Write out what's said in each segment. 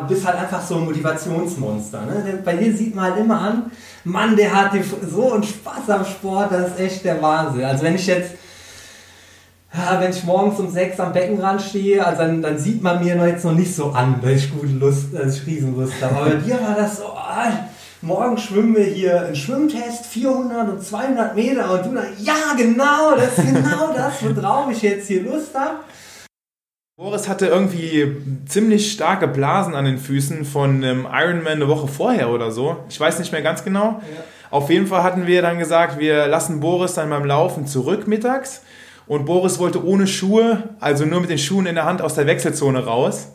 Du bist halt einfach so ein Motivationsmonster. Ne? Bei dir sieht man halt immer an, Mann, der hat so einen Spaß am Sport, das ist echt der Wahnsinn. Also wenn ich jetzt, wenn ich morgens um sechs am Beckenrand stehe, also dann, dann sieht man mir jetzt noch nicht so an, dass ich gute Lust, dass ich Riesenlust habe. Aber bei dir war das so, ah, morgen schwimmen wir hier einen Schwimmtest, 400 und 200 Meter und du dann, ja genau, das ist genau das, worauf ich jetzt hier Lust habe. Boris hatte irgendwie ziemlich starke Blasen an den Füßen von einem Ironman eine Woche vorher oder so. Ich weiß nicht mehr ganz genau. Ja. Auf jeden Fall hatten wir dann gesagt, wir lassen Boris dann beim Laufen zurück mittags. Und Boris wollte ohne Schuhe, also nur mit den Schuhen in der Hand aus der Wechselzone raus.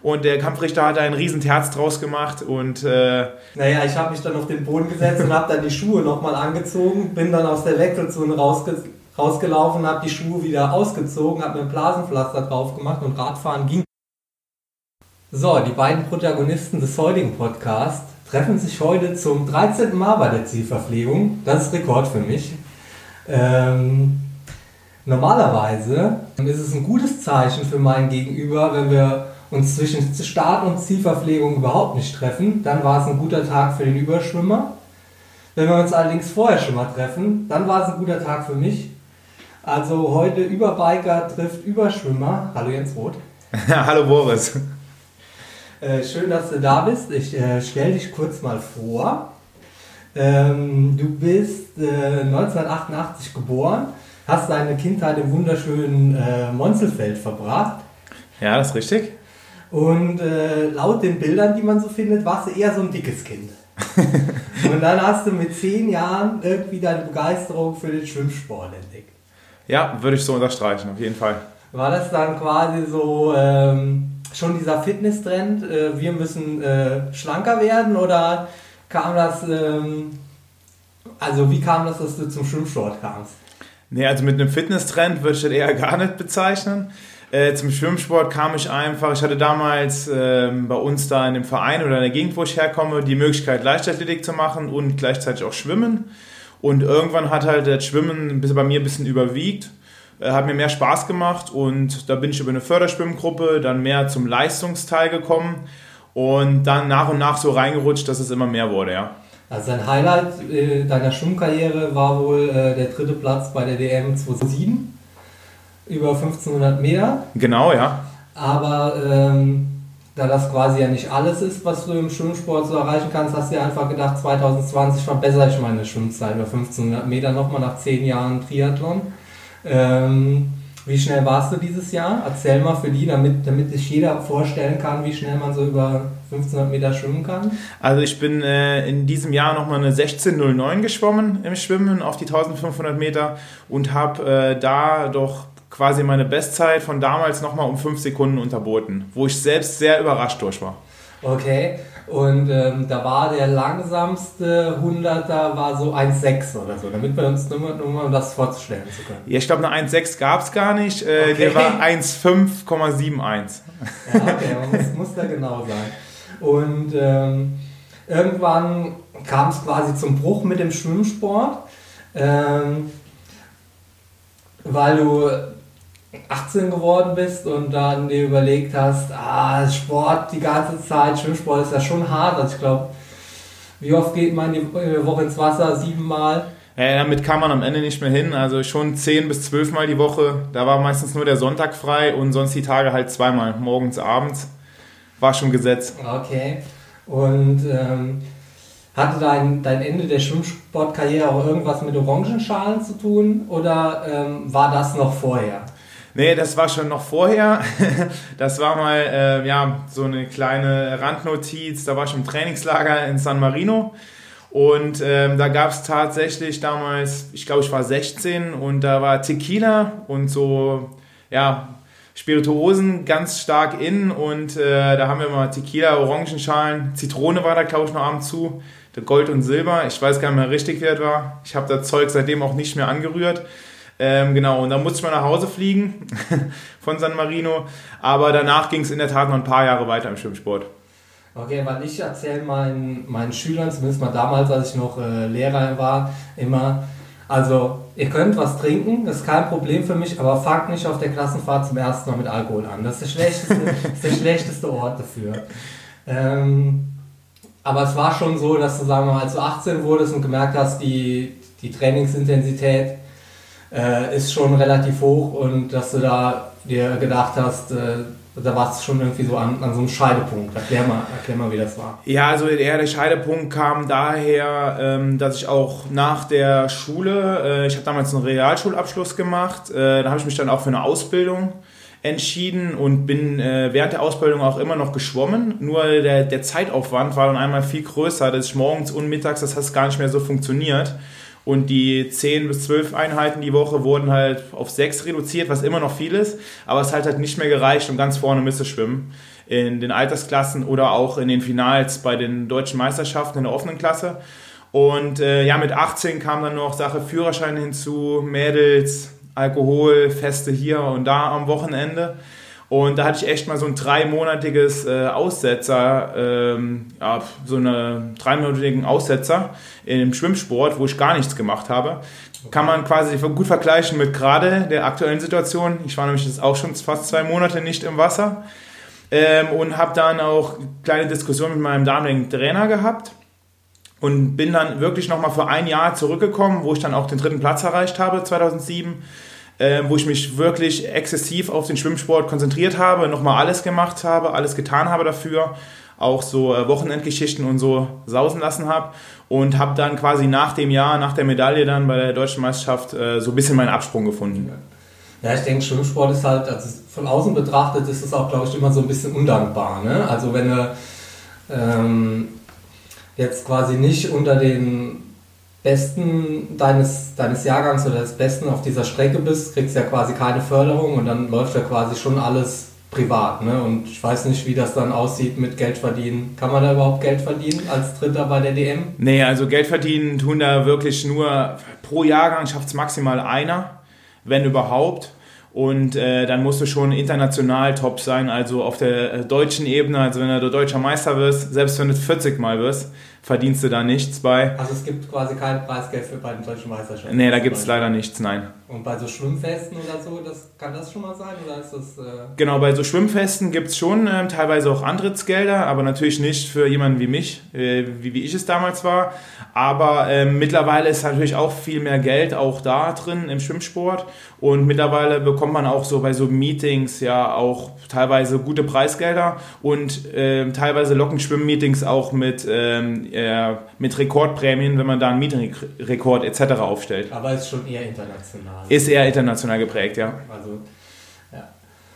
Und der Kampfrichter hat da ein riesen Terz draus gemacht und... Äh naja, ich habe mich dann auf den Boden gesetzt und habe dann die Schuhe nochmal angezogen, bin dann aus der Wechselzone rausgezogen rausgelaufen, habe die Schuhe wieder ausgezogen, habe mir ein Blasenpflaster drauf gemacht und Radfahren ging. So, die beiden Protagonisten des heutigen Podcasts treffen sich heute zum 13. Mal bei der Zielverpflegung. Das ist Rekord für mich. Ähm, normalerweise ist es ein gutes Zeichen für mein Gegenüber, wenn wir uns zwischen Start und Zielverpflegung überhaupt nicht treffen. Dann war es ein guter Tag für den Überschwimmer. Wenn wir uns allerdings vorher schon mal treffen, dann war es ein guter Tag für mich. Also heute Überbiker trifft Überschwimmer. Hallo Jens Roth. Hallo Boris. Äh, schön, dass du da bist. Ich äh, stelle dich kurz mal vor. Ähm, du bist äh, 1988 geboren, hast deine Kindheit im wunderschönen äh, Monzelfeld verbracht. Ja, das ist richtig. Und äh, laut den Bildern, die man so findet, warst du eher so ein dickes Kind. Und dann hast du mit zehn Jahren irgendwie deine Begeisterung für den Schwimmsport entdeckt. Ja, würde ich so unterstreichen, auf jeden Fall. War das dann quasi so ähm, schon dieser Fitness-Trend, äh, wir müssen äh, schlanker werden oder kam das, ähm, also wie kam das, dass du zum Schwimmsport kamst? Nee, also mit einem Fitness-Trend würde ich das eher gar nicht bezeichnen. Äh, zum Schwimmsport kam ich einfach, ich hatte damals äh, bei uns da in dem Verein oder in der Gegend, wo ich herkomme, die Möglichkeit Leichtathletik zu machen und gleichzeitig auch Schwimmen. Und irgendwann hat halt das Schwimmen bei mir ein bisschen überwiegt, äh, hat mir mehr Spaß gemacht und da bin ich über eine Förderschwimmgruppe dann mehr zum Leistungsteil gekommen und dann nach und nach so reingerutscht, dass es immer mehr wurde, ja. Also dein Highlight äh, deiner Schwimmkarriere war wohl äh, der dritte Platz bei der DM 2007 über 1500 Meter. Genau, ja. Aber ähm, da das quasi ja nicht alles ist, was du im Schwimmsport so erreichen kannst, hast du dir einfach gedacht, 2020 verbessere ich meine Schwimmzeit über 1500 Meter nochmal nach 10 Jahren Triathlon. Ähm, wie schnell warst du dieses Jahr? Erzähl mal für die, damit, damit sich jeder vorstellen kann, wie schnell man so über 1500 Meter schwimmen kann. Also ich bin äh, in diesem Jahr nochmal eine 16.09 geschwommen im Schwimmen auf die 1500 Meter und habe äh, da doch quasi meine Bestzeit von damals nochmal um 5 Sekunden unterboten, wo ich selbst sehr überrascht durch war. Okay, und ähm, da war der langsamste 100er war so 1,6 oder so, damit wir uns nur, nur um das vorzustellen zu können. Ja, ich glaube, eine 1,6 gab es gar nicht, äh, okay. der war 1,5,71. Ja, okay, man muss, muss da genau sein. Und ähm, irgendwann kam es quasi zum Bruch mit dem Schwimmsport, ähm, weil du 18 geworden bist und dann dir überlegt hast, ah, Sport die ganze Zeit, Schwimmsport ist ja schon hart. Also ich glaube, wie oft geht man die Woche ins Wasser? Siebenmal? Ja, damit kam man am Ende nicht mehr hin. Also schon 10 bis 12 Mal die Woche. Da war meistens nur der Sonntag frei und sonst die Tage halt zweimal, morgens, abends. War schon Gesetz. Okay. Und ähm, hatte dein, dein Ende der Schwimmsportkarriere auch irgendwas mit Orangenschalen zu tun oder ähm, war das noch vorher? Nee, das war schon noch vorher. Das war mal äh, ja, so eine kleine Randnotiz. Da war ich im Trainingslager in San Marino. Und ähm, da gab es tatsächlich damals, ich glaube, ich war 16 und da war Tequila und so, ja, Spirituosen ganz stark in und äh, da haben wir mal Tequila, Orangenschalen, Zitrone war da, glaube ich, noch abends zu, Gold und Silber. Ich weiß gar nicht mehr richtig, wer das war. Ich habe das Zeug seitdem auch nicht mehr angerührt. Ähm, genau, und dann musste ich mal nach Hause fliegen von San Marino. Aber danach ging es in der Tat noch ein paar Jahre weiter im Schwimmsport. Okay, weil ich erzähle meinen, meinen Schülern, zumindest mal damals, als ich noch äh, Lehrer war, immer, also ihr könnt was trinken, das ist kein Problem für mich, aber fangt nicht auf der Klassenfahrt zum ersten Mal mit Alkohol an. Das ist der schlechteste, ist der schlechteste Ort dafür. Ähm, aber es war schon so, dass du, sagen wir mal, als du 18 wurdest und gemerkt hast, die, die Trainingsintensität äh, ist schon relativ hoch und dass du da dir gedacht hast, äh, da war es schon irgendwie so an, an so einem Scheidepunkt. Erklär mal, erklär mal, wie das war. Ja, also eher der Scheidepunkt kam daher, ähm, dass ich auch nach der Schule, äh, ich habe damals einen Realschulabschluss gemacht, äh, da habe ich mich dann auch für eine Ausbildung entschieden und bin äh, während der Ausbildung auch immer noch geschwommen. Nur der, der Zeitaufwand war dann einmal viel größer, dass ich morgens und mittags, das hat gar nicht mehr so funktioniert. Und die 10 bis 12 Einheiten die Woche wurden halt auf 6 reduziert, was immer noch viel ist. Aber es hat halt nicht mehr gereicht, um ganz vorne mitzuschwimmen. In den Altersklassen oder auch in den Finals bei den deutschen Meisterschaften in der offenen Klasse. Und äh, ja, mit 18 kam dann noch Sache Führerschein hinzu, Mädels, Alkohol, Feste hier und da am Wochenende. Und da hatte ich echt mal so ein dreimonatiges äh, Aussetzer, ähm, ja, so einen dreimonatigen Aussetzer im Schwimmsport, wo ich gar nichts gemacht habe. Kann man quasi gut vergleichen mit gerade der aktuellen Situation. Ich war nämlich jetzt auch schon fast zwei Monate nicht im Wasser ähm, und habe dann auch kleine Diskussionen mit meinem damaligen Trainer gehabt und bin dann wirklich nochmal für ein Jahr zurückgekommen, wo ich dann auch den dritten Platz erreicht habe, 2007 äh, wo ich mich wirklich exzessiv auf den Schwimmsport konzentriert habe, nochmal alles gemacht habe, alles getan habe dafür, auch so äh, Wochenendgeschichten und so sausen lassen habe und habe dann quasi nach dem Jahr, nach der Medaille dann bei der deutschen Meisterschaft äh, so ein bisschen meinen Absprung gefunden. Ja, ich denke, Schwimmsport ist halt, also von außen betrachtet, ist es auch, glaube ich, immer so ein bisschen undankbar. Ne? Also wenn du ähm, jetzt quasi nicht unter den Besten deines, deines Jahrgangs oder des Besten auf dieser Strecke bist, kriegst du ja quasi keine Förderung und dann läuft ja quasi schon alles privat. Ne? Und ich weiß nicht, wie das dann aussieht mit Geld verdienen. Kann man da überhaupt Geld verdienen als Dritter bei der DM? Nee, also Geld verdienen tun da wirklich nur pro Jahrgang schafft es maximal einer, wenn überhaupt. Und äh, dann musst du schon international top sein, also auf der äh, deutschen Ebene, also wenn du deutscher Meister wirst, selbst wenn du 40 Mal wirst, verdienst du da nichts bei. Also es gibt quasi kein Preisgeld für bei den deutschen Meisterschaften? Nee, da gibt es leider nichts, nein. Und bei so Schwimmfesten oder so, das, kann das schon mal sein? Oder ist das, äh genau, bei so Schwimmfesten gibt es schon äh, teilweise auch Antrittsgelder, aber natürlich nicht für jemanden wie mich, äh, wie, wie ich es damals war. Aber ähm, mittlerweile ist natürlich auch viel mehr Geld auch da drin im Schwimmsport. Und mittlerweile bekommt man auch so bei so Meetings ja auch teilweise gute Preisgelder und äh, teilweise locken Schwimmmeetings auch mit, ähm, äh, mit Rekordprämien, wenn man da einen Meetingrekord etc. aufstellt. Aber ist schon eher international. Ist eher international geprägt, ja. Also, ja.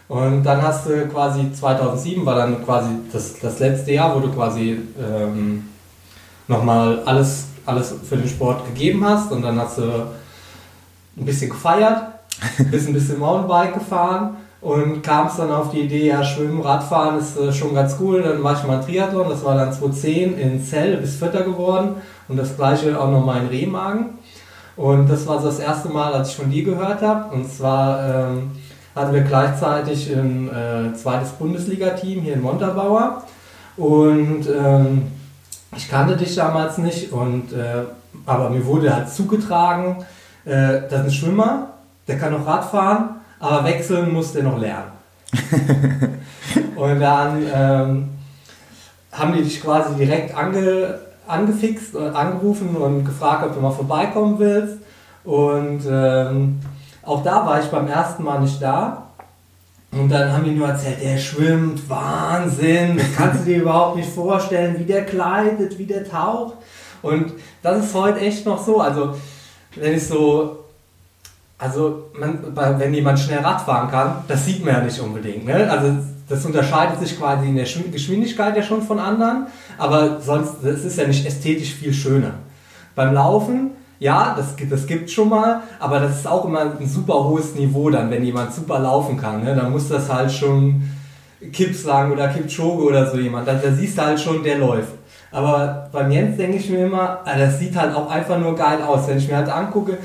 Und dann hast du quasi 2007 war dann quasi das, das letzte Jahr, wo du quasi ähm, nochmal alles, alles für den Sport gegeben hast und dann hast du ein bisschen gefeiert, bist ein bisschen Mountainbike gefahren und kamst dann auf die Idee, ja, Schwimmen, Radfahren ist äh, schon ganz cool. Dann war ich mal Triathlon, das war dann 2010 in Zell, bis Vierter geworden und das gleiche auch nochmal in Remagen. Und das war so das erste Mal, als ich von dir gehört habe. Und zwar ähm, hatten wir gleichzeitig ein äh, zweites Bundesliga-Team hier in Montabaur. Und ähm, ich kannte dich damals nicht, und, äh, aber mir wurde halt zugetragen, äh, das ist ein Schwimmer, der kann noch Radfahren aber wechseln muss der noch lernen. und dann ähm, haben die dich quasi direkt ange, angefixt und angerufen und gefragt, ob du mal vorbeikommen willst. Und ähm, auch da war ich beim ersten Mal nicht da. Und dann haben die nur erzählt, der schwimmt, Wahnsinn, das kannst du dir überhaupt nicht vorstellen, wie der kleidet, wie der taucht. Und das ist heute echt noch so. Also, wenn ich so also man, wenn jemand schnell Rad fahren kann, das sieht man ja nicht unbedingt. Ne? Also das unterscheidet sich quasi in der Geschwindigkeit ja schon von anderen, aber sonst, das ist ja nicht ästhetisch viel schöner. Beim Laufen, ja, das, das gibt schon mal, aber das ist auch immer ein super hohes Niveau dann, wenn jemand super laufen kann. Ne? Dann muss das halt schon Kips sagen oder Kipchoge oder so jemand. Da, da siehst du halt schon, der läuft. Aber beim Jens denke ich mir immer, ah, das sieht halt auch einfach nur geil aus. Wenn ich mir halt angucke,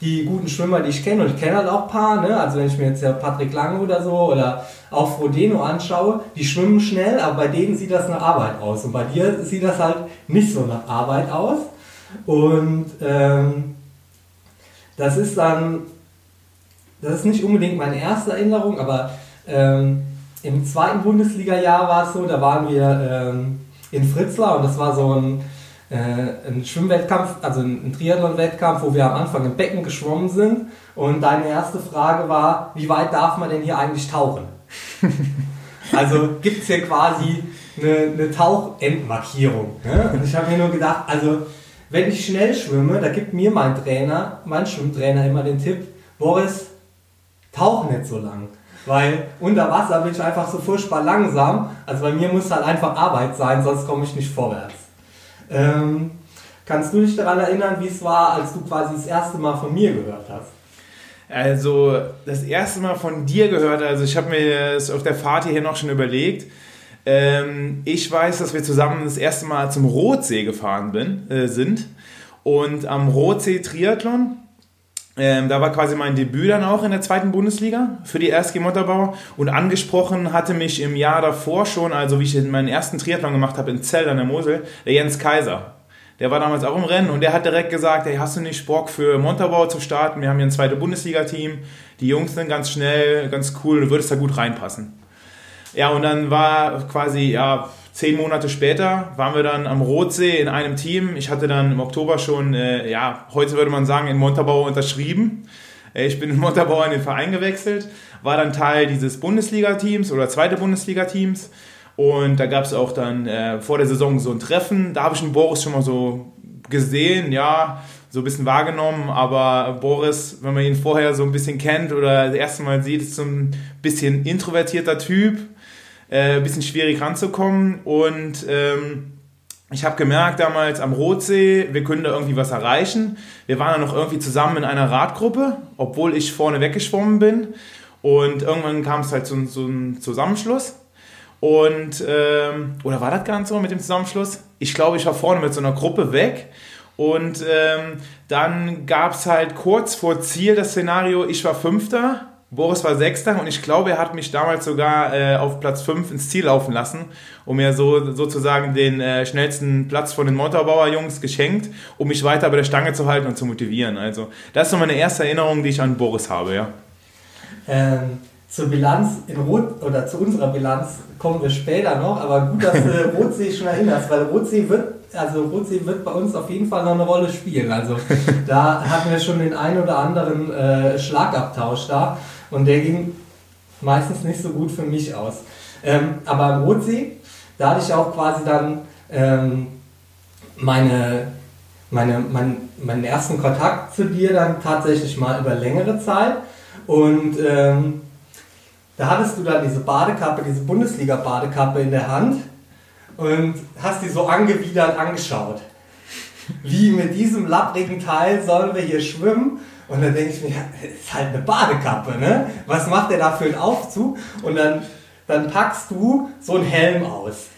die guten Schwimmer, die ich kenne, und ich kenne halt auch ein paar, ne? also wenn ich mir jetzt ja Patrick Lange oder so oder auch Frodeno anschaue, die schwimmen schnell, aber bei denen sieht das nach Arbeit aus. Und bei dir sieht das halt nicht so nach Arbeit aus. Und ähm, das ist dann, das ist nicht unbedingt meine erste Erinnerung, aber ähm, im zweiten Bundesliga-Jahr war es so, da waren wir ähm, in Fritzlar und das war so ein, äh, ein Schwimmwettkampf, also ein Triathlon-Wettkampf, wo wir am Anfang im Becken geschwommen sind. Und deine erste Frage war, wie weit darf man denn hier eigentlich tauchen? also gibt es hier quasi eine, eine Tauchendmarkierung. Ne? Und ich habe mir nur gedacht, also wenn ich schnell schwimme, da gibt mir mein Trainer, mein Schwimmtrainer immer den Tipp, Boris, tauch nicht so lang. Weil unter Wasser bin ich einfach so furchtbar langsam. Also bei mir muss halt einfach Arbeit sein, sonst komme ich nicht vorwärts. Ähm, kannst du dich daran erinnern, wie es war, als du quasi das erste Mal von mir gehört hast? Also das erste Mal von dir gehört, also ich habe mir das auf der Fahrt hierher noch schon überlegt. Ähm, ich weiß, dass wir zusammen das erste Mal zum Rotsee gefahren bin, äh, sind. Und am Rotsee Triathlon, ähm, da war quasi mein Debüt dann auch in der zweiten Bundesliga für die RSG Motterbau. Und angesprochen hatte mich im Jahr davor schon, also wie ich meinen ersten Triathlon gemacht habe in Zell an der Mosel, der Jens Kaiser. Der war damals auch im Rennen und der hat direkt gesagt, hey, hast du nicht Bock für Montabaur zu starten? Wir haben hier ein zweites Bundesliga-Team. Die Jungs sind ganz schnell, ganz cool, du würdest da gut reinpassen. Ja, und dann war quasi, ja, zehn Monate später waren wir dann am Rotsee in einem Team. Ich hatte dann im Oktober schon, äh, ja, heute würde man sagen, in Montabaur unterschrieben. Äh, ich bin in Montabaur in den Verein gewechselt, war dann Teil dieses Bundesliga-Teams oder zweite Bundesliga-Teams und da gab es auch dann äh, vor der Saison so ein Treffen. Da habe ich den Boris schon mal so gesehen, ja, so ein bisschen wahrgenommen. Aber Boris, wenn man ihn vorher so ein bisschen kennt oder das erste Mal sieht, ist so ein bisschen introvertierter Typ. Äh, ein bisschen schwierig ranzukommen. Und ähm, ich habe gemerkt damals am Rotsee, wir können da irgendwie was erreichen. Wir waren dann noch irgendwie zusammen in einer Radgruppe, obwohl ich vorne weggeschwommen bin. Und irgendwann kam es halt zu, zu einem Zusammenschluss. Und, ähm, oder war das gar so mit dem Zusammenschluss? Ich glaube, ich war vorne mit so einer Gruppe weg. Und ähm, dann gab es halt kurz vor Ziel das Szenario, ich war Fünfter, Boris war Sechster und ich glaube, er hat mich damals sogar äh, auf Platz 5 ins Ziel laufen lassen, um mir so sozusagen den äh, schnellsten Platz von den Motorbauer Jungs geschenkt, um mich weiter bei der Stange zu halten und zu motivieren. Also das ist so meine erste Erinnerung, die ich an Boris habe, ja. Ähm, zur Bilanz in Rot oder zu unserer Bilanz kommen wir später noch, aber gut, dass du Rotsee schon erinnerst, weil Rotsee wird, also Rotsee wird bei uns auf jeden Fall noch eine Rolle spielen. Also da hatten wir schon den einen oder anderen äh, Schlagabtausch da und der ging meistens nicht so gut für mich aus. Ähm, aber im Rotsee, da hatte ich auch quasi dann ähm, meine, meine, mein, meinen ersten Kontakt zu dir dann tatsächlich mal über längere Zeit und ähm, da hattest du dann diese Badekappe, diese Bundesliga-Badekappe in der Hand und hast die so angewidert angeschaut. Wie mit diesem lapprigen Teil sollen wir hier schwimmen? Und dann denke ich mir, ist halt eine Badekappe, ne? Was macht der da für einen Aufzug? Und dann, dann packst du so einen Helm aus.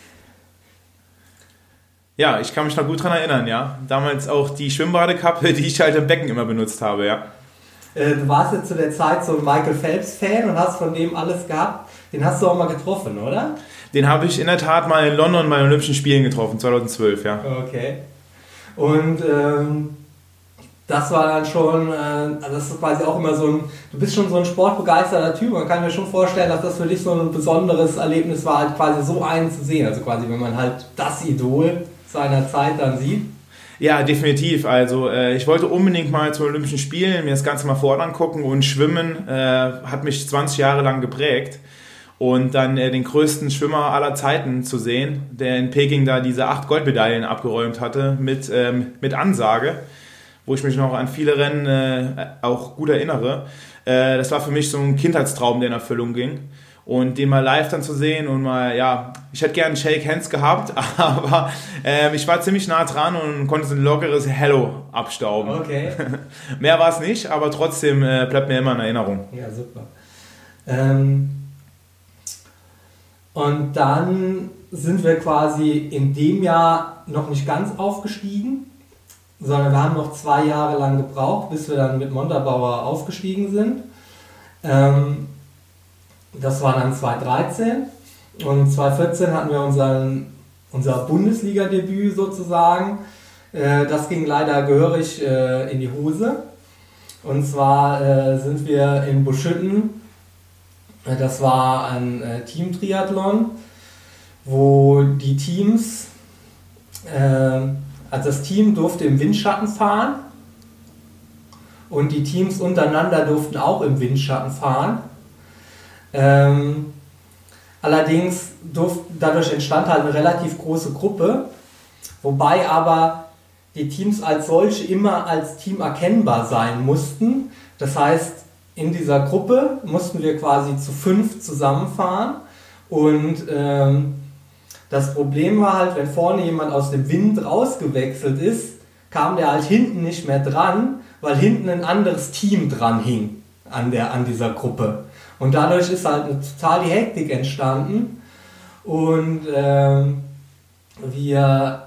Ja, ich kann mich noch gut daran erinnern, ja. Damals auch die Schwimmbadekappe, die ich halt im Becken immer benutzt habe, ja. Äh, du warst ja zu der Zeit so ein Michael Phelps-Fan und hast von dem alles gehabt. Den hast du auch mal getroffen, oder? Den habe ich in der Tat mal in London bei den Olympischen Spielen getroffen, 2012, ja. Okay. Und ähm, das war dann schon, äh, also das ist quasi auch immer so ein, du bist schon so ein sportbegeisterter Typ. Man kann mir schon vorstellen, dass das für dich so ein besonderes Erlebnis war, halt quasi so einen zu sehen. Also quasi, wenn man halt das Idol seiner Zeit dann sieht. Ja, definitiv. Also äh, ich wollte unbedingt mal zu Olympischen Spielen mir das Ganze mal vor Ort angucken und Schwimmen äh, hat mich 20 Jahre lang geprägt. Und dann äh, den größten Schwimmer aller Zeiten zu sehen, der in Peking da diese acht Goldmedaillen abgeräumt hatte mit, ähm, mit Ansage, wo ich mich noch an viele Rennen äh, auch gut erinnere. Äh, das war für mich so ein Kindheitstraum, der in Erfüllung ging und den mal live dann zu sehen und mal, ja, ich hätte gerne Shake Hands gehabt, aber äh, ich war ziemlich nah dran und konnte so ein lockeres Hello abstauben. Okay. Mehr war es nicht, aber trotzdem äh, bleibt mir immer in Erinnerung. Ja, super. Ähm, und dann sind wir quasi in dem Jahr noch nicht ganz aufgestiegen, sondern wir haben noch zwei Jahre lang gebraucht, bis wir dann mit Montabaur aufgestiegen sind. Ähm, das war dann 2013 und 2014 hatten wir unseren, unser Bundesliga-Debüt sozusagen. Äh, das ging leider gehörig äh, in die Hose. Und zwar äh, sind wir in Buschütten Das war ein äh, Team-Triathlon, wo die Teams, äh, also das Team durfte im Windschatten fahren und die Teams untereinander durften auch im Windschatten fahren. Ähm, allerdings durft, dadurch entstand halt eine relativ große Gruppe, wobei aber die Teams als solche immer als Team erkennbar sein mussten. Das heißt, in dieser Gruppe mussten wir quasi zu fünf zusammenfahren und ähm, das Problem war halt, wenn vorne jemand aus dem Wind rausgewechselt ist, kam der halt hinten nicht mehr dran, weil hinten ein anderes Team dran hing an, der, an dieser Gruppe. Und dadurch ist halt eine total die Hektik entstanden und ähm, wir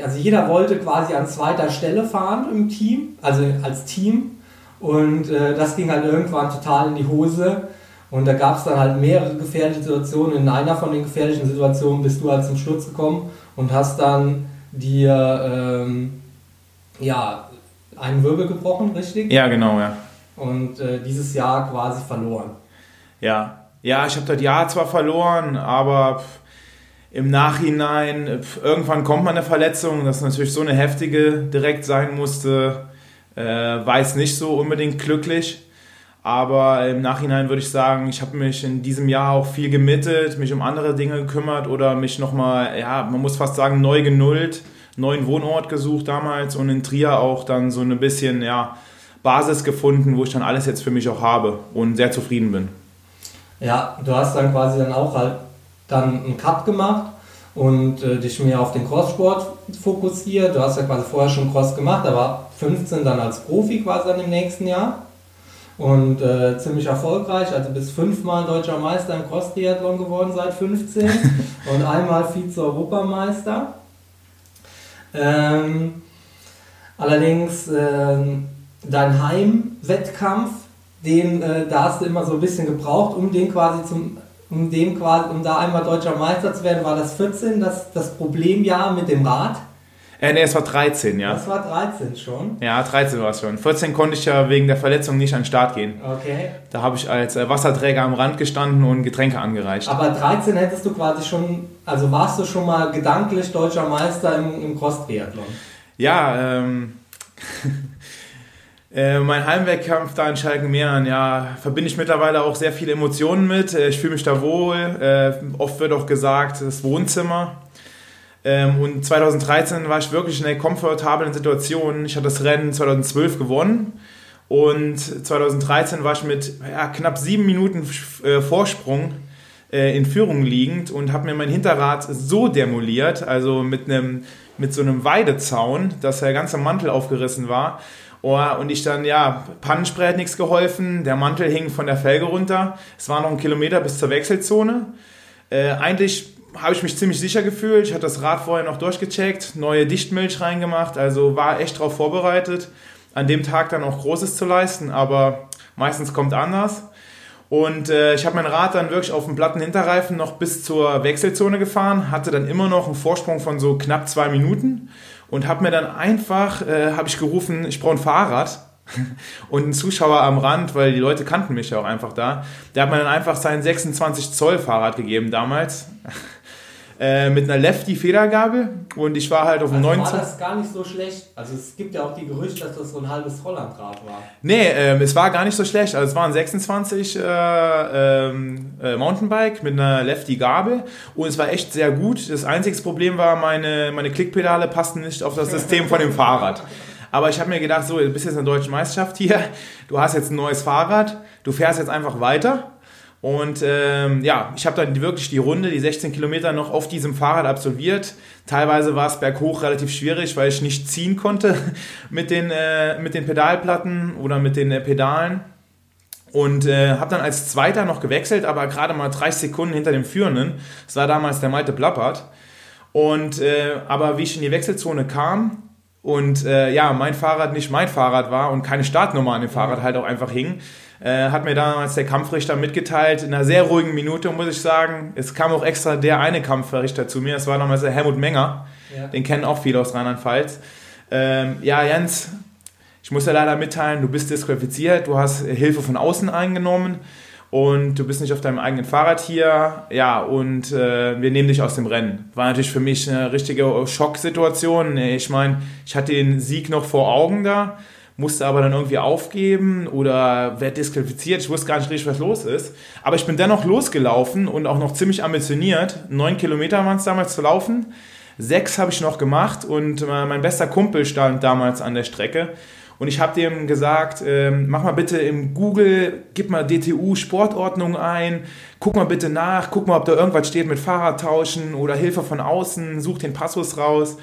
also jeder wollte quasi an zweiter Stelle fahren im Team, also als Team. Und äh, das ging halt irgendwann total in die Hose. Und da gab es dann halt mehrere gefährliche Situationen. In einer von den gefährlichen Situationen bist du halt zum Sturz gekommen und hast dann dir ähm, ja, einen Wirbel gebrochen, richtig? Ja, genau, ja. Und äh, dieses Jahr quasi verloren. Ja, ja, ich habe das Jahr zwar verloren, aber im Nachhinein, irgendwann kommt man eine Verletzung, das natürlich so eine heftige direkt sein musste, äh, war jetzt nicht so unbedingt glücklich. Aber im Nachhinein würde ich sagen, ich habe mich in diesem Jahr auch viel gemittet, mich um andere Dinge gekümmert oder mich nochmal, ja, man muss fast sagen, neu genullt, neuen Wohnort gesucht damals und in Trier auch dann so ein bisschen, ja, Basis gefunden, wo ich dann alles jetzt für mich auch habe und sehr zufrieden bin. Ja, du hast dann quasi dann auch halt dann einen Cut gemacht und äh, dich mehr auf den Crosssport fokussiert. Du hast ja quasi vorher schon Cross gemacht, aber 15 dann als Profi quasi dann im nächsten Jahr. Und äh, ziemlich erfolgreich, also bis fünfmal deutscher Meister im Cross-Triathlon geworden seit 15 und einmal Vize-Europameister. Ähm, allerdings äh, dein Heimwettkampf, den äh, da hast du immer so ein bisschen gebraucht, um den quasi zum um dem quasi, um da einmal deutscher Meister zu werden, war das 14, das, das Problemjahr mit dem Rad. Äh, nee, es war 13, ja. Das war 13 schon. Ja, 13 war es schon. 14 konnte ich ja wegen der Verletzung nicht an den Start gehen. Okay. Da habe ich als äh, Wasserträger am Rand gestanden und Getränke angereicht. Aber 13 hättest du quasi schon, also warst du schon mal gedanklich deutscher Meister im, im Cross-Triathlon? Ja, ähm. Äh, mein Heimwettkampf da in Schalkenmeeren, ja, verbinde ich mittlerweile auch sehr viele Emotionen mit. Äh, ich fühle mich da wohl. Äh, oft wird auch gesagt, das Wohnzimmer. Ähm, und 2013 war ich wirklich in einer komfortablen Situation. Ich hatte das Rennen 2012 gewonnen. Und 2013 war ich mit ja, knapp sieben Minuten äh, Vorsprung äh, in Führung liegend und habe mir mein Hinterrad so demoliert, also mit, einem, mit so einem Weidezaun, dass der ganze Mantel aufgerissen war Oh, und ich dann, ja, Pannenspray hat nichts geholfen, der Mantel hing von der Felge runter. Es war noch ein Kilometer bis zur Wechselzone. Äh, eigentlich habe ich mich ziemlich sicher gefühlt. Ich hatte das Rad vorher noch durchgecheckt, neue Dichtmilch reingemacht, also war echt darauf vorbereitet, an dem Tag dann auch Großes zu leisten, aber meistens kommt anders. Und äh, ich habe mein Rad dann wirklich auf dem platten Hinterreifen noch bis zur Wechselzone gefahren, hatte dann immer noch einen Vorsprung von so knapp zwei Minuten und habe mir dann einfach, äh, habe ich gerufen, ich brauche ein Fahrrad und ein Zuschauer am Rand, weil die Leute kannten mich ja auch einfach da. Der hat mir dann einfach sein 26 Zoll Fahrrad gegeben damals. Äh, mit einer Lefty-Federgabel und ich war halt auf dem also 19. war das gar nicht so schlecht? Also es gibt ja auch die Gerüchte, dass das so ein halbes Hollandrad war. Nee, ähm, es war gar nicht so schlecht. Also es waren 26 äh, ähm, äh, Mountainbike mit einer Lefty-Gabel und es war echt sehr gut. Das einzige Problem war, meine, meine Klickpedale passten nicht auf das System von dem Fahrrad. Aber ich habe mir gedacht, so, du bist jetzt in der deutschen Meisterschaft hier, du hast jetzt ein neues Fahrrad, du fährst jetzt einfach weiter und ähm, ja, ich habe dann wirklich die Runde, die 16 Kilometer noch auf diesem Fahrrad absolviert. Teilweise war es berghoch relativ schwierig, weil ich nicht ziehen konnte mit den, äh, mit den Pedalplatten oder mit den äh, Pedalen. Und äh, habe dann als Zweiter noch gewechselt, aber gerade mal 30 Sekunden hinter dem Führenden. Das war damals der Malte Plappert. Und äh, aber wie ich in die Wechselzone kam und äh, ja, mein Fahrrad nicht mein Fahrrad war und keine Startnummer an dem Fahrrad halt auch einfach hing, äh, hat mir damals der Kampfrichter mitgeteilt, in einer sehr ruhigen Minute, muss ich sagen. Es kam auch extra der eine Kampfrichter zu mir, das war damals der Helmut Menger. Ja. Den kennen auch viele aus Rheinland-Pfalz. Ähm, ja, Jens, ich muss dir leider mitteilen, du bist disqualifiziert, du hast Hilfe von außen eingenommen und du bist nicht auf deinem eigenen Fahrrad hier, ja, und äh, wir nehmen dich aus dem Rennen. War natürlich für mich eine richtige Schocksituation. Ich meine, ich hatte den Sieg noch vor Augen da, musste aber dann irgendwie aufgeben oder werde disqualifiziert. Ich wusste gar nicht richtig, was los ist. Aber ich bin dennoch losgelaufen und auch noch ziemlich ambitioniert. Neun Kilometer waren es damals zu laufen. Sechs habe ich noch gemacht und äh, mein bester Kumpel stand damals an der Strecke. Und ich habe dem gesagt, ähm, mach mal bitte im Google, gib mal DTU Sportordnung ein, guck mal bitte nach, guck mal, ob da irgendwas steht mit Fahrradtauschen oder Hilfe von außen, such den Passus raus.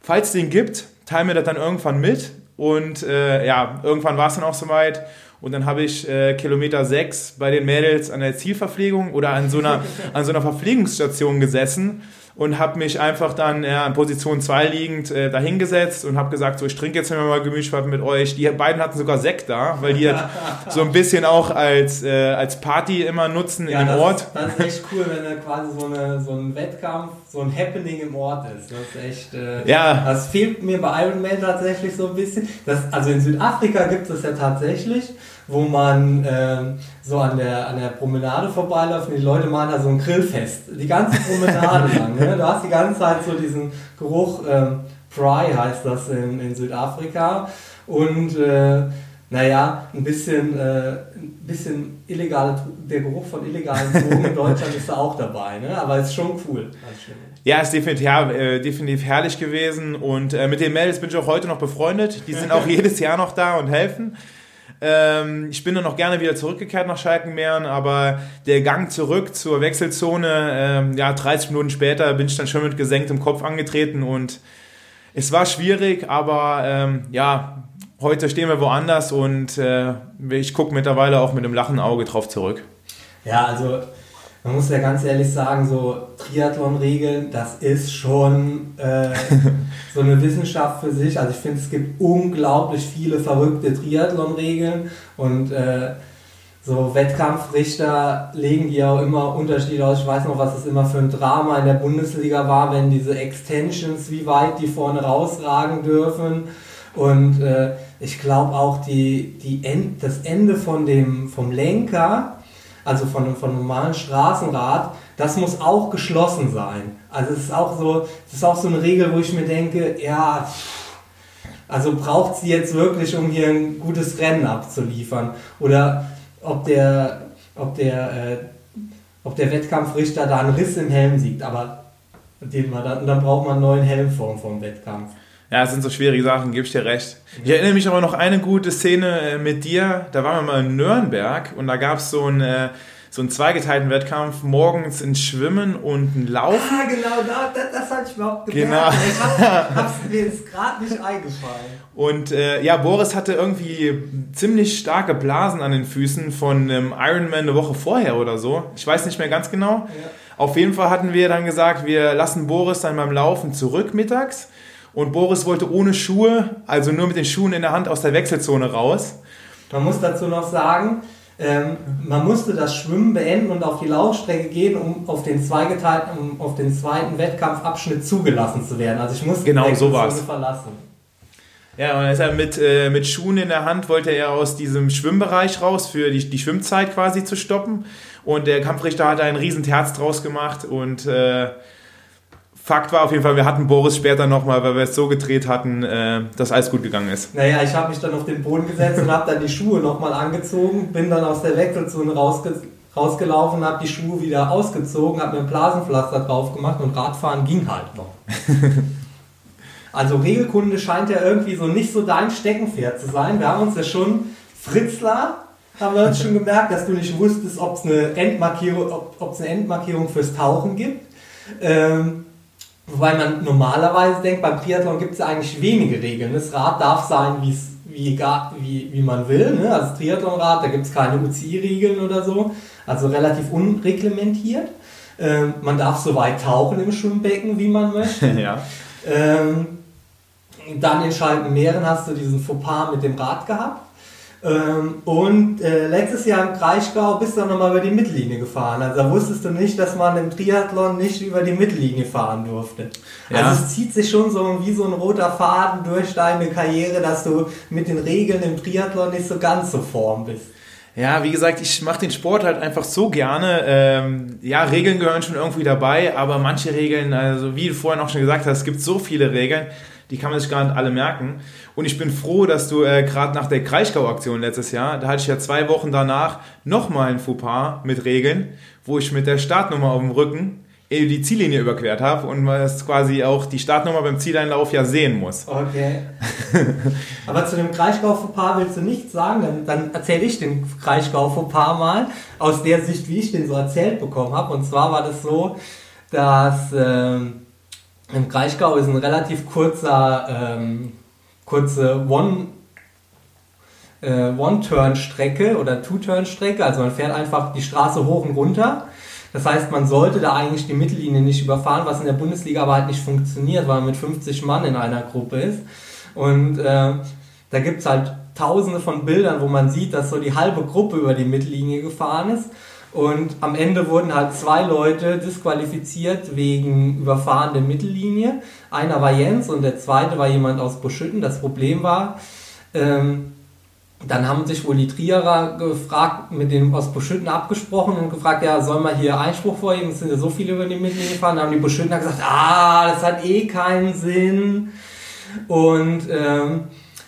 Falls es den gibt, teile mir das dann irgendwann mit. Und äh, ja, irgendwann war es dann auch soweit. Und dann habe ich äh, Kilometer 6 bei den Mädels an der Zielverpflegung oder an so einer, an so einer Verpflegungsstation gesessen und habe mich einfach dann ja, in Position 2 liegend äh, dahingesetzt und habe gesagt, so ich trinke jetzt mal Gemüseschwappen mit euch. Die beiden hatten sogar Sekt da, weil die halt so ein bisschen auch als, äh, als Party immer nutzen ja, in dem Ort. Ist, das ist echt cool, wenn da quasi so, eine, so ein Wettkampf, so ein Happening im Ort ist. Das ist echt, äh, ja. das fehlt mir bei Ironman tatsächlich so ein bisschen. Das, also in Südafrika gibt es ja tatsächlich wo man ähm, so an der, an der Promenade vorbeiläuft und die Leute machen da so ein Grillfest. Die ganze Promenade lang. Ne? Du hast die ganze Zeit so diesen Geruch, ähm, Fry heißt das in, in Südafrika. Und äh, naja, ein bisschen, äh, ein bisschen illegale, der Geruch von illegalen Drogen in Deutschland ist da auch dabei, ne? aber es ist schon cool. Ja, ist definitiv, ja, äh, definitiv herrlich gewesen und äh, mit den Mädels bin ich auch heute noch befreundet. Die sind auch jedes Jahr noch da und helfen. Ähm, ich bin dann noch gerne wieder zurückgekehrt nach Schalkenmeeren, aber der Gang zurück zur Wechselzone, ähm, ja, 30 Minuten später bin ich dann schon mit gesenktem Kopf angetreten und es war schwierig, aber ähm, ja, heute stehen wir woanders und äh, ich gucke mittlerweile auch mit einem lachen Auge drauf zurück. Ja, also man muss ja ganz ehrlich sagen, so Triathlon-Regeln, das ist schon äh, so eine Wissenschaft für sich. Also ich finde, es gibt unglaublich viele verrückte Triathlon-Regeln und äh, so Wettkampfrichter legen die auch immer Unterschiede aus. Ich weiß noch, was es immer für ein Drama in der Bundesliga war, wenn diese Extensions, wie weit die vorne rausragen dürfen. Und äh, ich glaube auch die, die End, das Ende von dem, vom Lenker also von, von einem normalen Straßenrad, das muss auch geschlossen sein. Also es ist auch so, das ist auch so eine Regel, wo ich mir denke, ja, also braucht sie jetzt wirklich, um hier ein gutes Rennen abzuliefern? Oder ob der, ob der, äh, ob der Wettkampfrichter da einen Riss im Helm sieht, aber den man dann, dann braucht man einen neuen Helm vom, vom Wettkampf. Ja, es sind so schwierige Sachen, gebe ich dir recht. Ich erinnere mich aber noch eine gute Szene äh, mit dir. Da waren wir mal in Nürnberg und da gab es so einen, äh, so einen zweigeteilten Wettkampf. Morgens ein Schwimmen und ein Laufen. Ah, genau, das, das hatte ich überhaupt gemerkt. Genau. Ich hab's, hab's mir jetzt gerade nicht eingefallen. Und äh, ja, Boris hatte irgendwie ziemlich starke Blasen an den Füßen von einem Ironman eine Woche vorher oder so. Ich weiß nicht mehr ganz genau. Ja. Auf jeden Fall hatten wir dann gesagt, wir lassen Boris dann beim Laufen zurück mittags und Boris wollte ohne Schuhe, also nur mit den Schuhen in der Hand aus der Wechselzone raus. Man muss dazu noch sagen, ähm, man musste das Schwimmen beenden und auf die Laufstrecke gehen, um auf den zweigeteilten, um auf den zweiten Wettkampfabschnitt zugelassen zu werden. Also ich musste genau, die so verlassen. Ja, und deshalb mit, äh, mit Schuhen in der Hand wollte er aus diesem Schwimmbereich raus, für die, die Schwimmzeit quasi zu stoppen. Und der Kampfrichter hat ein riesen Terz draus gemacht und äh, Fakt war auf jeden Fall, wir hatten Boris später nochmal, weil wir es so gedreht hatten, äh, dass alles gut gegangen ist. Naja, ich habe mich dann auf den Boden gesetzt und habe dann die Schuhe nochmal angezogen, bin dann aus der Wechselzone rausge rausgelaufen, habe die Schuhe wieder ausgezogen, habe mir ein Blasenpflaster drauf gemacht und Radfahren ging halt noch. also Regelkunde scheint ja irgendwie so nicht so dein Steckenpferd zu sein. Wir haben uns ja schon, Fritzler, haben wir uns schon gemerkt, dass du nicht wusstest, ob es eine Endmarkierung, ob es eine Endmarkierung fürs Tauchen gibt. Ähm, Wobei man normalerweise denkt, beim Triathlon gibt es eigentlich wenige Regeln. Das Rad darf sein, wie, wie, wie man will. Ne? Also Triathlonrad, da gibt es keine UCI-Regeln oder so. Also relativ unreglementiert. Ähm, man darf so weit tauchen im Schwimmbecken, wie man möchte. ja. Ähm, dann in Schalken-Meeren hast du diesen Fauxpas mit dem Rad gehabt. Ähm, und äh, letztes Jahr im Kraichgau bist du dann nochmal über die Mittellinie gefahren. Also da wusstest du nicht, dass man im Triathlon nicht über die Mittellinie fahren durfte. Ja. Also es zieht sich schon so wie so ein roter Faden durch deine Karriere, dass du mit den Regeln im Triathlon nicht so ganz so form bist. Ja, wie gesagt, ich mache den Sport halt einfach so gerne. Ähm, ja, Regeln gehören schon irgendwie dabei, aber manche Regeln, also wie du vorhin auch schon gesagt hast, es gibt so viele Regeln, die kann man sich gar nicht alle merken. Und ich bin froh, dass du äh, gerade nach der Kraichgau-Aktion letztes Jahr, da hatte ich ja zwei Wochen danach nochmal ein Fauxpas mit Regeln, wo ich mit der Startnummer auf dem Rücken die Ziellinie überquert habe und man es quasi auch die Startnummer beim Zieleinlauf ja sehen muss. Okay. Aber zu dem Kraichgau-Fauxpas willst du nichts sagen? Dann, dann erzähle ich den Kraichgau-Fauxpas mal aus der Sicht, wie ich den so erzählt bekommen habe. Und zwar war das so, dass ähm, im Kraichgau ist ein relativ kurzer, ähm, kurze One- äh, One-Turn-Strecke oder Two-Turn-Strecke. Also man fährt einfach die Straße hoch und runter das heißt, man sollte da eigentlich die Mittellinie nicht überfahren, was in der Bundesliga aber halt nicht funktioniert, weil man mit 50 Mann in einer Gruppe ist. Und äh, da gibt es halt tausende von Bildern, wo man sieht, dass so die halbe Gruppe über die Mittellinie gefahren ist. Und am Ende wurden halt zwei Leute disqualifiziert wegen Überfahren der Mittellinie. Einer war Jens und der zweite war jemand aus Buschütten. Das Problem war, ähm, dann haben sich wohl die Trierer gefragt, mit dem aus Buschütten abgesprochen und gefragt, ja, sollen wir hier Einspruch vorheben? Es sind ja so viele über die Mittellinie gefahren. Dann haben die Buschüttener gesagt, ah, das hat eh keinen Sinn. Und ähm,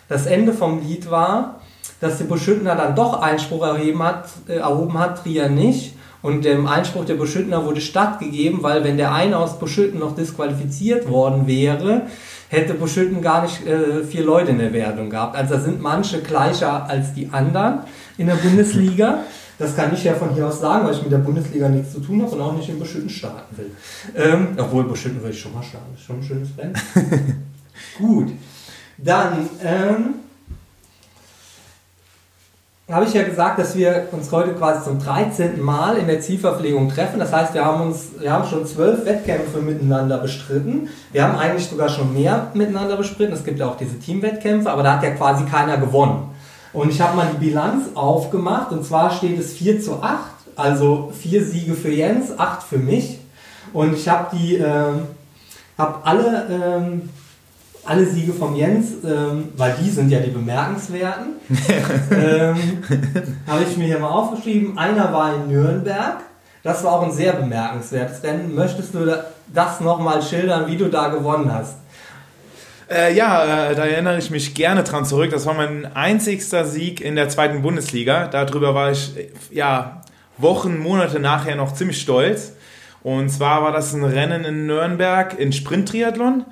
das Ende vom Lied war, dass die Buschüttener dann doch Einspruch erheben hat, äh, erhoben hat, Trier nicht. Und dem Einspruch der Buschüttener wurde stattgegeben, weil wenn der eine aus Buschütten noch disqualifiziert worden wäre, hätte Buschütten gar nicht äh, vier Leute in der Wertung gehabt. Also da sind manche gleicher als die anderen in der Bundesliga. Das kann ich ja von hier aus sagen, weil ich mit der Bundesliga nichts zu tun habe und auch nicht in Buschütten starten will. Ähm, obwohl Buschütten würde ich schon mal starten. Das ist schon ein schönes Rennen. Gut. Dann ähm, habe ich ja gesagt, dass wir uns heute quasi zum 13. Mal in der Zielverpflegung treffen. Das heißt, wir haben uns, wir haben schon zwölf Wettkämpfe miteinander bestritten. Wir haben eigentlich sogar schon mehr miteinander bestritten. Es gibt ja auch diese Teamwettkämpfe, aber da hat ja quasi keiner gewonnen. Und ich habe mal die Bilanz aufgemacht und zwar steht es 4 zu 8, also vier Siege für Jens, acht für mich. Und ich habe die, äh, habe alle ähm, alle Siege vom Jens, ähm, weil die sind ja die bemerkenswerten, ähm, habe ich mir hier mal aufgeschrieben. Einer war in Nürnberg. Das war auch ein sehr bemerkenswertes Rennen. Möchtest du das nochmal schildern, wie du da gewonnen hast? Äh, ja, äh, da erinnere ich mich gerne dran zurück. Das war mein einzigster Sieg in der zweiten Bundesliga. Darüber war ich äh, ja Wochen, Monate nachher noch ziemlich stolz. Und zwar war das ein Rennen in Nürnberg in Sprint-Triathlon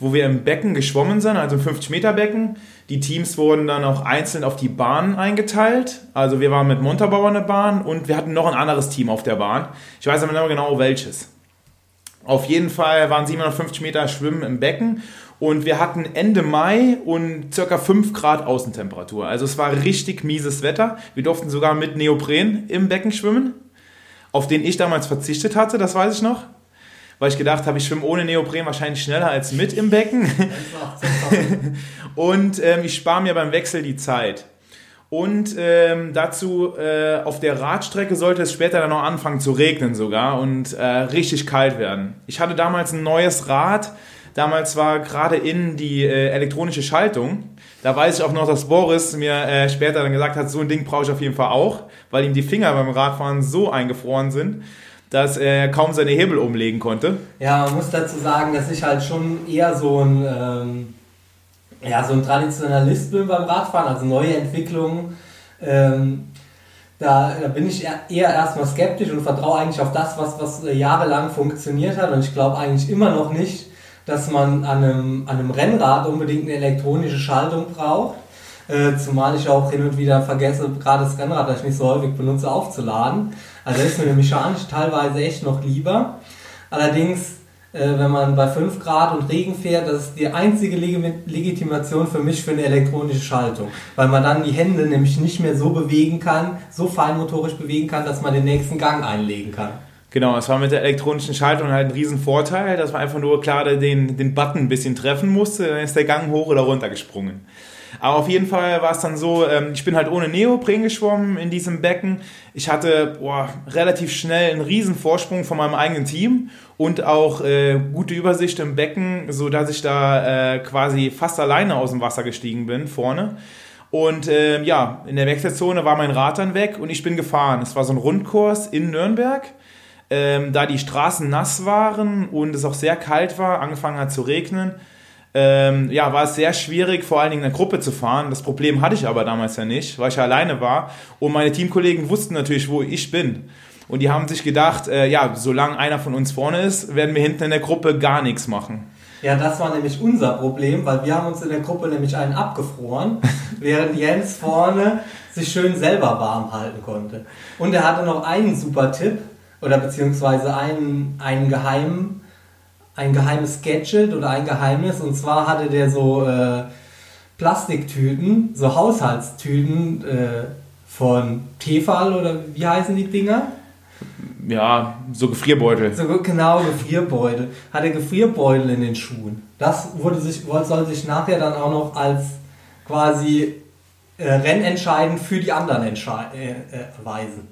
wo wir im Becken geschwommen sind, also im 50-Meter-Becken. Die Teams wurden dann auch einzeln auf die Bahn eingeteilt. Also wir waren mit Montabaur in der Bahn und wir hatten noch ein anderes Team auf der Bahn. Ich weiß aber nicht mehr genau welches. Auf jeden Fall waren 750 Meter Schwimmen im Becken und wir hatten Ende Mai und circa 5 Grad Außentemperatur. Also es war richtig mieses Wetter. Wir durften sogar mit Neopren im Becken schwimmen, auf den ich damals verzichtet hatte, das weiß ich noch weil ich gedacht habe, ich schwimme ohne Neopren wahrscheinlich schneller als mit im Becken. und ähm, ich spare mir beim Wechsel die Zeit. Und ähm, dazu äh, auf der Radstrecke sollte es später dann noch anfangen zu regnen sogar und äh, richtig kalt werden. Ich hatte damals ein neues Rad. Damals war gerade in die äh, elektronische Schaltung. Da weiß ich auch noch, dass Boris mir äh, später dann gesagt hat, so ein Ding brauche ich auf jeden Fall auch, weil ihm die Finger beim Radfahren so eingefroren sind dass er kaum seine Hebel umlegen konnte. Ja, man muss dazu sagen, dass ich halt schon eher so ein, ähm, ja, so ein Traditionalist bin beim Radfahren, also neue Entwicklungen. Ähm, da, da, bin ich eher, erstmal skeptisch und vertraue eigentlich auf das, was, was jahrelang funktioniert hat. Und ich glaube eigentlich immer noch nicht, dass man an einem, an einem Rennrad unbedingt eine elektronische Schaltung braucht. Äh, zumal ich auch hin und wieder vergesse, gerade das Rennrad, das ich nicht so häufig benutze, aufzuladen. Also ist mir mechanisch teilweise echt noch lieber. Allerdings, äh, wenn man bei 5 Grad und Regen fährt, das ist die einzige Leg Legitimation für mich für eine elektronische Schaltung. Weil man dann die Hände nämlich nicht mehr so bewegen kann, so feinmotorisch bewegen kann, dass man den nächsten Gang einlegen kann. Genau, es war mit der elektronischen Schaltung halt ein Riesenvorteil, dass man einfach nur klar den, den Button ein bisschen treffen musste, dann ist der Gang hoch oder runter gesprungen. Aber auf jeden Fall war es dann so, ähm, ich bin halt ohne Neopren geschwommen in diesem Becken. Ich hatte boah, relativ schnell einen riesen Vorsprung von meinem eigenen Team und auch äh, gute Übersicht im Becken, so dass ich da äh, quasi fast alleine aus dem Wasser gestiegen bin vorne. Und äh, ja, in der Wechselzone war mein Rad dann weg und ich bin gefahren. Es war so ein Rundkurs in Nürnberg. Ähm, da die Straßen nass waren und es auch sehr kalt war, angefangen hat zu regnen, ähm, ja, war es sehr schwierig, vor allen Dingen in der Gruppe zu fahren. Das Problem hatte ich aber damals ja nicht, weil ich ja alleine war. Und meine Teamkollegen wussten natürlich, wo ich bin. Und die haben sich gedacht, äh, ja, solange einer von uns vorne ist, werden wir hinten in der Gruppe gar nichts machen. Ja, das war nämlich unser Problem, weil wir haben uns in der Gruppe nämlich einen abgefroren, während Jens vorne sich schön selber warm halten konnte. Und er hatte noch einen super Tipp oder beziehungsweise einen, einen geheimen, ein geheimes Gadget oder ein Geheimnis. Und zwar hatte der so äh, Plastiktüten, so Haushaltstüten äh, von Tefal oder wie heißen die Dinger? ja, so Gefrierbeutel. So, genau, Gefrierbeutel. Hatte Gefrierbeutel in den Schuhen. Das wurde sich, soll sich nachher dann auch noch als quasi äh, rennentscheidend für die anderen äh, äh, weisen.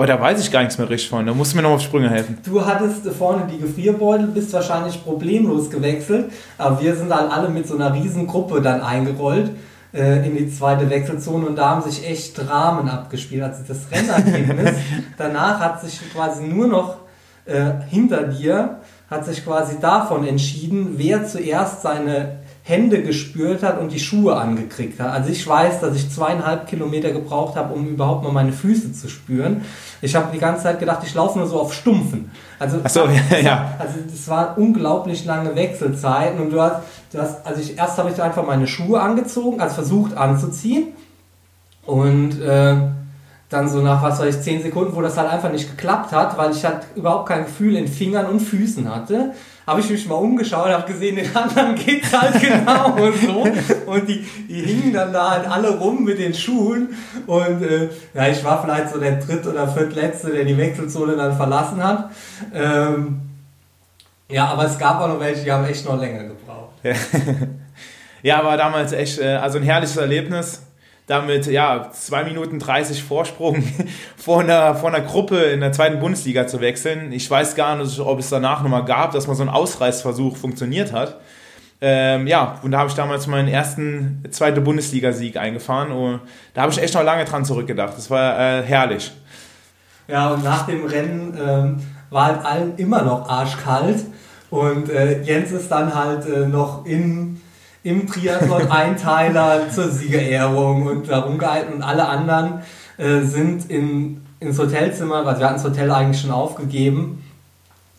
Oh, da weiß ich gar nichts mehr richtig von. Da musst du mir noch auf Sprünge helfen. Du hattest vorne die Gefrierbeutel, bist wahrscheinlich problemlos gewechselt, aber wir sind dann alle mit so einer riesen Gruppe dann eingerollt äh, in die zweite Wechselzone und da haben sich echt Dramen abgespielt. Also das Rennergebnis danach hat sich quasi nur noch äh, hinter dir, hat sich quasi davon entschieden, wer zuerst seine Hände gespürt hat und die Schuhe angekriegt hat. Also ich weiß, dass ich zweieinhalb Kilometer gebraucht habe, um überhaupt mal meine Füße zu spüren. Ich habe die ganze Zeit gedacht, ich laufe nur so auf Stumpfen. Also, Ach so, ja, ja. Also das waren unglaublich lange Wechselzeiten und du hast, du hast also ich, erst habe ich einfach meine Schuhe angezogen, also versucht anzuziehen und äh, dann so nach, was weiß ich, 10 Sekunden, wo das halt einfach nicht geklappt hat, weil ich halt überhaupt kein Gefühl in Fingern und Füßen hatte, habe ich mich mal umgeschaut, habe gesehen, den anderen geht halt genau so. Und die, die hingen dann da halt alle rum mit den Schuhen. Und äh, ja, ich war vielleicht so der dritt- oder viertletzte, der die Wechselzone dann verlassen hat. Ähm, ja, aber es gab auch noch welche, die haben echt noch länger gebraucht. ja, war damals echt äh, also ein herrliches Erlebnis damit ja 2 Minuten 30 Vorsprung vor einer, vor einer Gruppe in der zweiten Bundesliga zu wechseln. Ich weiß gar nicht, ob es danach nochmal gab, dass mal so ein Ausreißversuch funktioniert hat. Ähm, ja, und da habe ich damals meinen ersten zweite Bundesliga-Sieg eingefahren und da habe ich echt noch lange dran zurückgedacht. Das war äh, herrlich. Ja, und nach dem Rennen ähm, war halt allen immer noch arschkalt und äh, Jens ist dann halt äh, noch in im Triathlon-Einteiler zur Siegerehrung und darum gehalten und alle anderen äh, sind in, ins Hotelzimmer, weil wir hatten das Hotel eigentlich schon aufgegeben,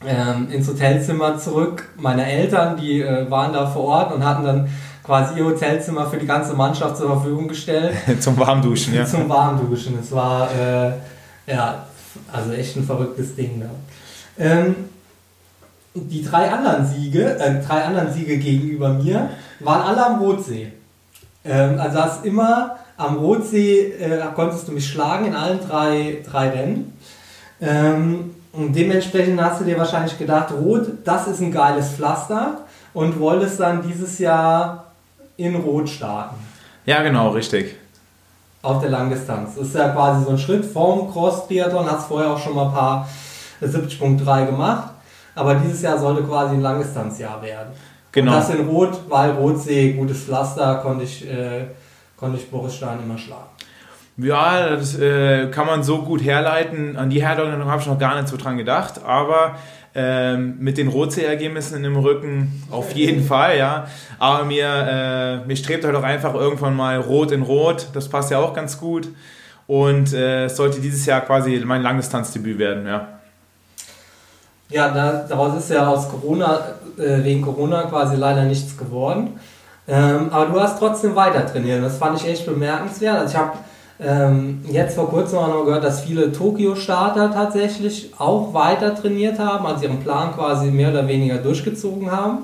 ähm, ins Hotelzimmer zurück. Meine Eltern, die äh, waren da vor Ort und hatten dann quasi ihr Hotelzimmer für die ganze Mannschaft zur Verfügung gestellt. Zum Warmduschen, ja. Zum Warmduschen. Es war äh, ja, also echt ein verrücktes Ding. Ne? Ähm, die drei anderen Siege, äh, drei anderen Siege gegenüber mir, waren alle am Rotsee. Ähm, also hast immer am Rotsee äh, konntest du mich schlagen in allen drei, drei Rennen. Ähm, und dementsprechend hast du dir wahrscheinlich gedacht, Rot, das ist ein geiles Pflaster und wolltest dann dieses Jahr in Rot starten. Ja, genau, richtig. Auf der Langdistanz. Das ist ja quasi so ein Schritt vom Cross-Triathlon, hast vorher auch schon mal ein paar 70.3 gemacht, aber dieses Jahr sollte quasi ein Langdistanzjahr werden. Genau. Und das in Rot, weil Rotsee, gutes Pflaster, konnte ich, äh, konnte ich Boris Stein immer schlagen. Ja, das äh, kann man so gut herleiten. An die Herleitung habe ich noch gar nicht so dran gedacht, aber ähm, mit den Rotsee-Ergebnissen im Rücken auf jeden Fall, ja. Aber mir, äh, mir strebt halt auch einfach irgendwann mal Rot in Rot. Das passt ja auch ganz gut. Und äh, es sollte dieses Jahr quasi mein Langdistanzdebüt werden, ja. Ja, da, daraus ist ja aus Corona, äh, wegen Corona quasi leider nichts geworden. Ähm, aber du hast trotzdem weiter trainiert. Das fand ich echt bemerkenswert. Also ich habe ähm, jetzt vor kurzem auch noch gehört, dass viele Tokio-Starter tatsächlich auch weiter trainiert haben, also ihren Plan quasi mehr oder weniger durchgezogen haben.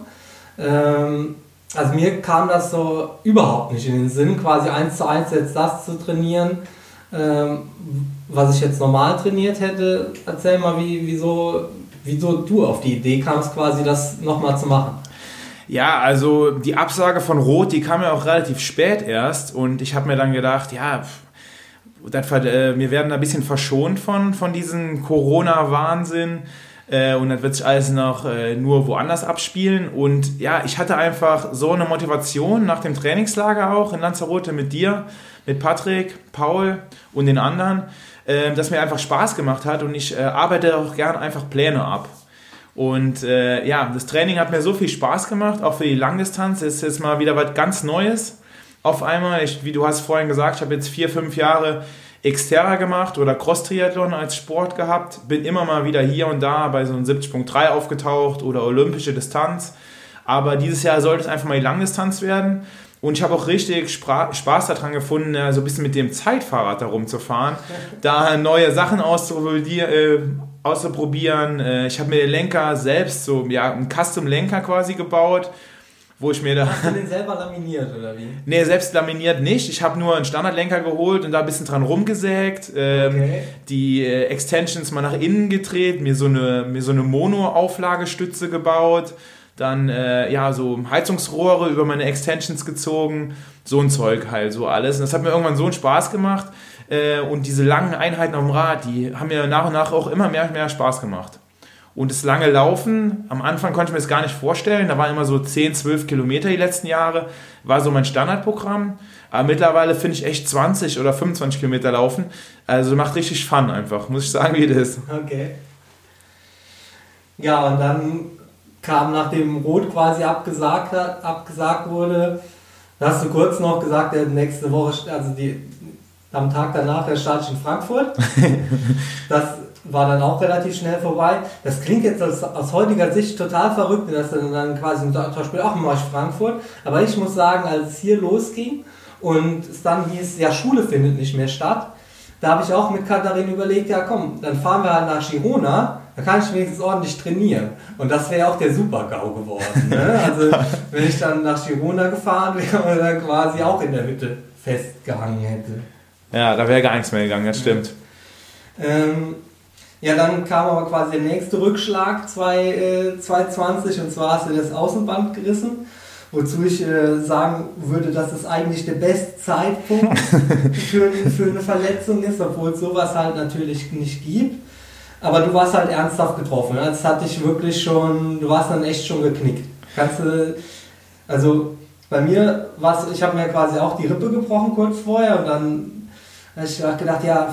Ähm, also mir kam das so überhaupt nicht in den Sinn, quasi eins zu eins jetzt das zu trainieren, ähm, was ich jetzt normal trainiert hätte. Erzähl mal, wie, wieso, wieso du auf die Idee kamst, quasi das nochmal zu machen. Ja, also die Absage von Rot, die kam ja auch relativ spät erst und ich habe mir dann gedacht, ja, das, äh, wir werden ein bisschen verschont von, von diesem Corona-Wahnsinn äh, und dann wird sich alles noch äh, nur woanders abspielen und ja, ich hatte einfach so eine Motivation nach dem Trainingslager auch in Lanzarote mit dir mit Patrick, Paul und den anderen, äh, das mir einfach Spaß gemacht hat und ich äh, arbeite auch gern einfach Pläne ab. Und äh, ja, das Training hat mir so viel Spaß gemacht, auch für die Langdistanz. Es ist jetzt mal wieder was ganz Neues. Auf einmal, ich, wie du hast vorhin gesagt, ich habe jetzt vier, fünf Jahre Xterra gemacht oder Cross-Triathlon als Sport gehabt. Bin immer mal wieder hier und da bei so einem 70.3 aufgetaucht oder olympische Distanz. Aber dieses Jahr sollte es einfach mal die Langdistanz werden. Und ich habe auch richtig Spaß daran gefunden, so ein bisschen mit dem Zeitfahrrad da rumzufahren, da neue Sachen auszuprobieren. Äh, auszuprobieren. Äh, ich habe mir den Lenker selbst, so ja, einen Custom-Lenker quasi gebaut, wo ich mir da... Hast du den selber laminiert oder wie? Nee, selbst laminiert nicht. Ich habe nur einen Standardlenker geholt und da ein bisschen dran rumgesägt, ähm, okay. die äh, Extensions mal nach innen gedreht, mir so eine, mir so eine Mono-Auflagestütze gebaut dann äh, ja so Heizungsrohre über meine Extensions gezogen, so ein Zeug halt, so alles. Und das hat mir irgendwann so einen Spaß gemacht äh, und diese langen Einheiten auf dem Rad, die haben mir nach und nach auch immer mehr und mehr Spaß gemacht. Und das lange Laufen, am Anfang konnte ich mir das gar nicht vorstellen, da waren immer so 10, 12 Kilometer die letzten Jahre, war so mein Standardprogramm. Aber mittlerweile finde ich echt 20 oder 25 Kilometer laufen. Also macht richtig Fun einfach, muss ich sagen, wie das ist. Okay. Ja, und dann kam, nachdem Rot quasi abgesagt, hat, abgesagt wurde, hast du kurz noch gesagt, der nächste Woche, also die, am Tag danach, der Start in Frankfurt. das war dann auch relativ schnell vorbei. Das klingt jetzt aus, aus heutiger Sicht total verrückt, dass dann, dann quasi ein Spiel auch mal Frankfurt. Aber ich muss sagen, als es hier losging und es dann hieß, ja, Schule findet nicht mehr statt, da habe ich auch mit Katharin überlegt, ja komm, dann fahren wir halt nach Girona da kann ich wenigstens ordentlich trainieren. Und das wäre auch der Super-GAU geworden. Ne? Also, wenn ich dann nach Girona gefahren wäre und dann quasi auch in der Hütte festgehangen hätte. Ja, da wäre gar nichts mehr gegangen, das stimmt. Ähm, ja, dann kam aber quasi der nächste Rückschlag 2020 äh, und zwar hast du das Außenband gerissen. Wozu ich äh, sagen würde, dass es eigentlich der beste Zeitpunkt für, für eine Verletzung ist, obwohl es sowas halt natürlich nicht gibt. Aber du warst halt ernsthaft getroffen. Das hat dich wirklich schon, du warst dann echt schon geknickt. Kannst du, also bei mir war es, ich habe mir quasi auch die Rippe gebrochen kurz vorher und dann habe ich gedacht, ja,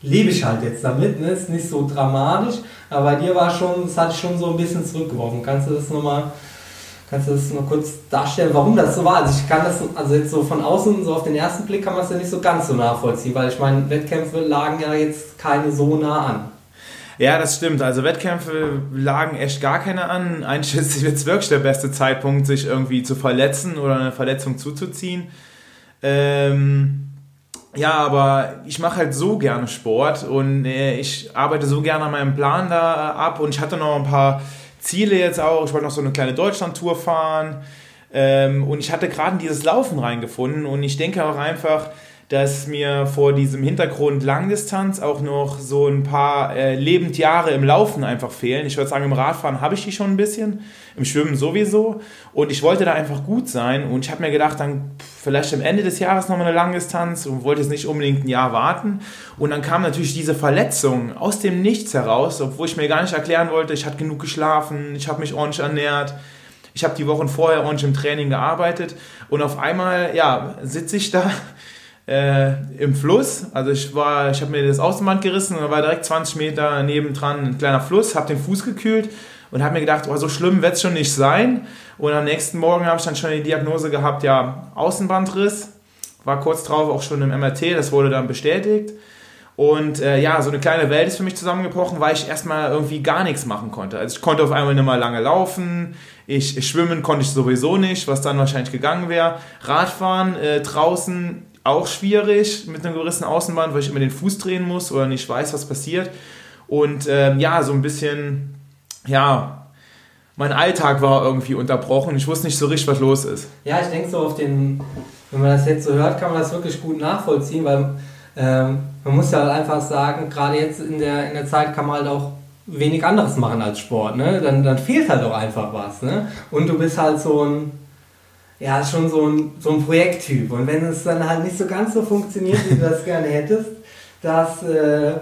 lebe ich halt jetzt damit, ne? ist nicht so dramatisch, aber bei dir war schon, hatte ich schon so ein bisschen zurückgeworfen. Kannst du das nochmal, kannst du das noch kurz darstellen, warum das so war? Also ich kann das, also jetzt so von außen, so auf den ersten Blick kann man es ja nicht so ganz so nachvollziehen, weil ich meine, Wettkämpfe lagen ja jetzt keine so nah an. Ja, das stimmt. Also Wettkämpfe lagen echt gar keine an. Eigentlich ist es jetzt wirklich der beste Zeitpunkt, sich irgendwie zu verletzen oder eine Verletzung zuzuziehen. Ähm, ja, aber ich mache halt so gerne Sport und äh, ich arbeite so gerne an meinem Plan da ab und ich hatte noch ein paar Ziele jetzt auch. Ich wollte noch so eine kleine Deutschland-Tour fahren ähm, und ich hatte gerade dieses Laufen reingefunden und ich denke auch einfach, dass mir vor diesem Hintergrund Langdistanz auch noch so ein paar äh, Lebendjahre im Laufen einfach fehlen. Ich würde sagen, im Radfahren habe ich die schon ein bisschen, im Schwimmen sowieso. Und ich wollte da einfach gut sein. Und ich habe mir gedacht, dann vielleicht am Ende des Jahres nochmal eine Langdistanz und wollte jetzt nicht unbedingt ein Jahr warten. Und dann kam natürlich diese Verletzung aus dem Nichts heraus, obwohl ich mir gar nicht erklären wollte, ich hatte genug geschlafen, ich habe mich ordentlich ernährt. Ich habe die Wochen vorher ordentlich im Training gearbeitet und auf einmal, ja, sitze ich da äh, im Fluss. Also ich war, ich habe mir das Außenband gerissen und war direkt 20 Meter nebendran ein kleiner Fluss, habe den Fuß gekühlt und habe mir gedacht, oh, so schlimm wird es schon nicht sein. Und am nächsten Morgen habe ich dann schon die Diagnose gehabt, ja, Außenbandriss. War kurz drauf auch schon im MRT, das wurde dann bestätigt. Und äh, ja, so eine kleine Welt ist für mich zusammengebrochen, weil ich erstmal irgendwie gar nichts machen konnte. Also ich konnte auf einmal nicht mal lange laufen, ich schwimmen konnte ich sowieso nicht, was dann wahrscheinlich gegangen wäre. Radfahren äh, draußen auch schwierig mit einem gerissenen Außenband, weil ich immer den Fuß drehen muss oder nicht weiß, was passiert. Und ähm, ja, so ein bisschen, ja, mein Alltag war irgendwie unterbrochen. Ich wusste nicht so richtig, was los ist. Ja, ich denke so auf den, wenn man das jetzt so hört, kann man das wirklich gut nachvollziehen, weil ähm, man muss ja halt einfach sagen, gerade jetzt in der, in der Zeit kann man halt auch wenig anderes machen als Sport. Ne? Dann, dann fehlt halt auch einfach was. Ne? Und du bist halt so ein ja, schon so ein, so ein Projekttyp. Und wenn es dann halt nicht so ganz so funktioniert, wie du das gerne hättest, dass, äh,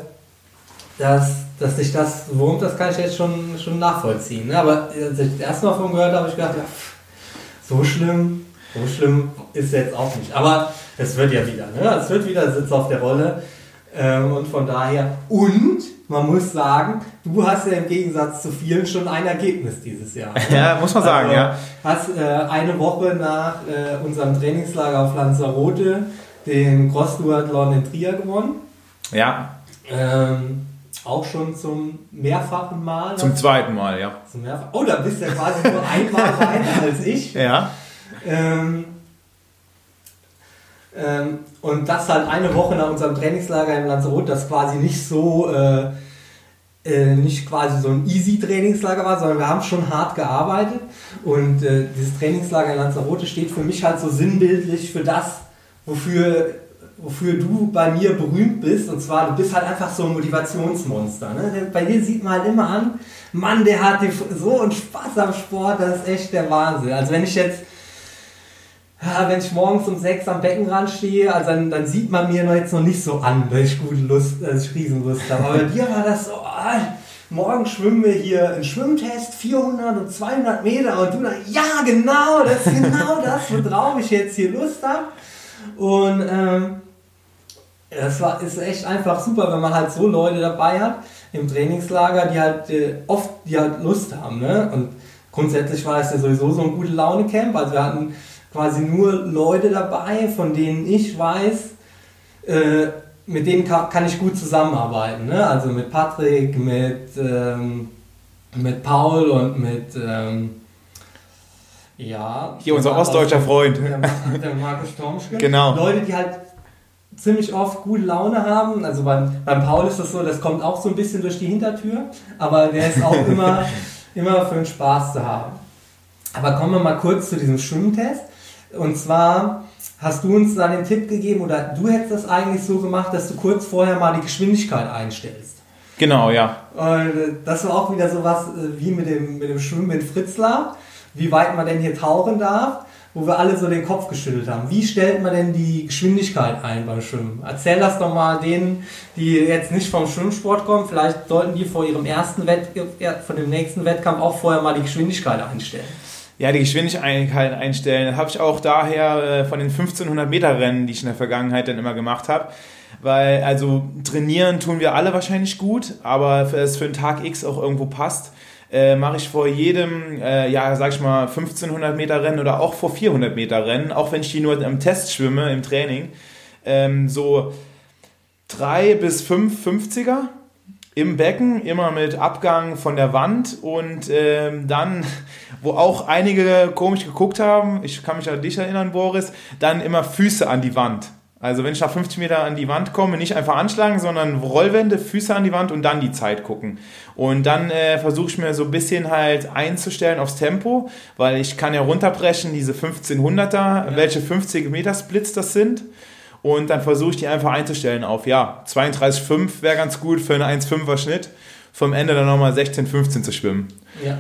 dass, dass sich das wurmt, das kann ich jetzt schon, schon nachvollziehen. Ne? Aber als ich das erste Mal von gehört habe, habe ich gedacht, ja, so schlimm, so schlimm ist jetzt auch nicht. Aber Es wird ja wieder, ne? Es wird wieder Sitz auf der Rolle. Ähm, und von daher, und man muss sagen, du hast ja im Gegensatz zu vielen schon ein Ergebnis dieses Jahr. Ne? Ja, muss man sagen, also, ja. Hast äh, eine Woche nach äh, unserem Trainingslager auf Lanzarote den Cross-Duathlon in Trier gewonnen. Ja. Ähm, auch schon zum mehrfachen Mal. Zum zweiten Mal, ja. Zum mehrfachen. Oh, da bist du ja quasi nur einmal weiter als ich. Ja. Ähm, ähm, und das halt eine Woche nach unserem Trainingslager in Lanzarote, das quasi nicht so, äh, äh, nicht quasi so ein easy Trainingslager war, sondern wir haben schon hart gearbeitet. Und äh, dieses Trainingslager in Lanzarote steht für mich halt so sinnbildlich für das, wofür, wofür du bei mir berühmt bist. Und zwar, du bist halt einfach so ein Motivationsmonster. Ne? Bei dir sieht man halt immer an, Mann, der hat so einen Spaß am Sport, das ist echt der Wahnsinn. Also wenn ich jetzt ja, wenn ich morgens um sechs am Beckenrand stehe, also dann, dann sieht man mir jetzt noch nicht so an, dass ich gute Lust, dass ich Riesenlust habe. Aber bei dir war das so, ah, morgen schwimmen wir hier einen Schwimmtest, 400 und 200 Meter und du dann, ja genau, das ist genau das, worauf ich jetzt hier Lust habe. Und ähm, das war, ist echt einfach super, wenn man halt so Leute dabei hat im Trainingslager, die halt äh, oft die halt Lust haben. Ne? Und grundsätzlich war es ja sowieso so ein gute Laune-Camp. Also wir hatten quasi nur Leute dabei, von denen ich weiß, äh, mit denen kann, kann, ich gut zusammenarbeiten. Ne? Also mit Patrick, mit, ähm, mit Paul und mit ähm, ja. Hier unser ostdeutscher Freund. Der, der Markus Tomschke. Genau. Leute, die halt ziemlich oft gute Laune haben. Also beim, beim Paul ist das so, das kommt auch so ein bisschen durch die Hintertür, aber der ist auch immer, immer für den Spaß zu haben. Aber kommen wir mal kurz zu diesem Schwimmtest. Und zwar hast du uns dann den Tipp gegeben, oder du hättest das eigentlich so gemacht, dass du kurz vorher mal die Geschwindigkeit einstellst. Genau, ja. Und äh, das war auch wieder so was äh, wie mit dem, mit dem Schwimmen in Fritzlar, wie weit man denn hier tauchen darf, wo wir alle so den Kopf geschüttelt haben. Wie stellt man denn die Geschwindigkeit ein beim Schwimmen? Erzähl das doch mal denen, die jetzt nicht vom Schwimmsport kommen. Vielleicht sollten die vor ihrem ersten Wettkampf, von dem nächsten Wettkampf auch vorher mal die Geschwindigkeit einstellen ja, die Geschwindigkeit einstellen. Das habe ich auch daher äh, von den 1500 Meter Rennen, die ich in der Vergangenheit dann immer gemacht habe. Weil, also trainieren tun wir alle wahrscheinlich gut, aber es für einen Tag X auch irgendwo passt, äh, mache ich vor jedem, äh, ja, sag ich mal, 1500 Meter Rennen oder auch vor 400 Meter Rennen, auch wenn ich die nur im Test schwimme, im Training, ähm, so drei bis fünf 50er im Becken, immer mit Abgang von der Wand und ähm, dann, wo auch einige komisch geguckt haben, ich kann mich an dich erinnern, Boris, dann immer Füße an die Wand. Also wenn ich nach 50 Meter an die Wand komme, nicht einfach anschlagen, sondern Rollwände, Füße an die Wand und dann die Zeit gucken. Und dann äh, versuche ich mir so ein bisschen halt einzustellen aufs Tempo, weil ich kann ja runterbrechen, diese 1500er, ja. welche 50 Meter Splits das sind. Und dann versuche ich die einfach einzustellen auf, ja, 32,5 wäre ganz gut für einen 1,5er Schnitt. Vom Ende dann nochmal 16, 15 zu schwimmen. Ja.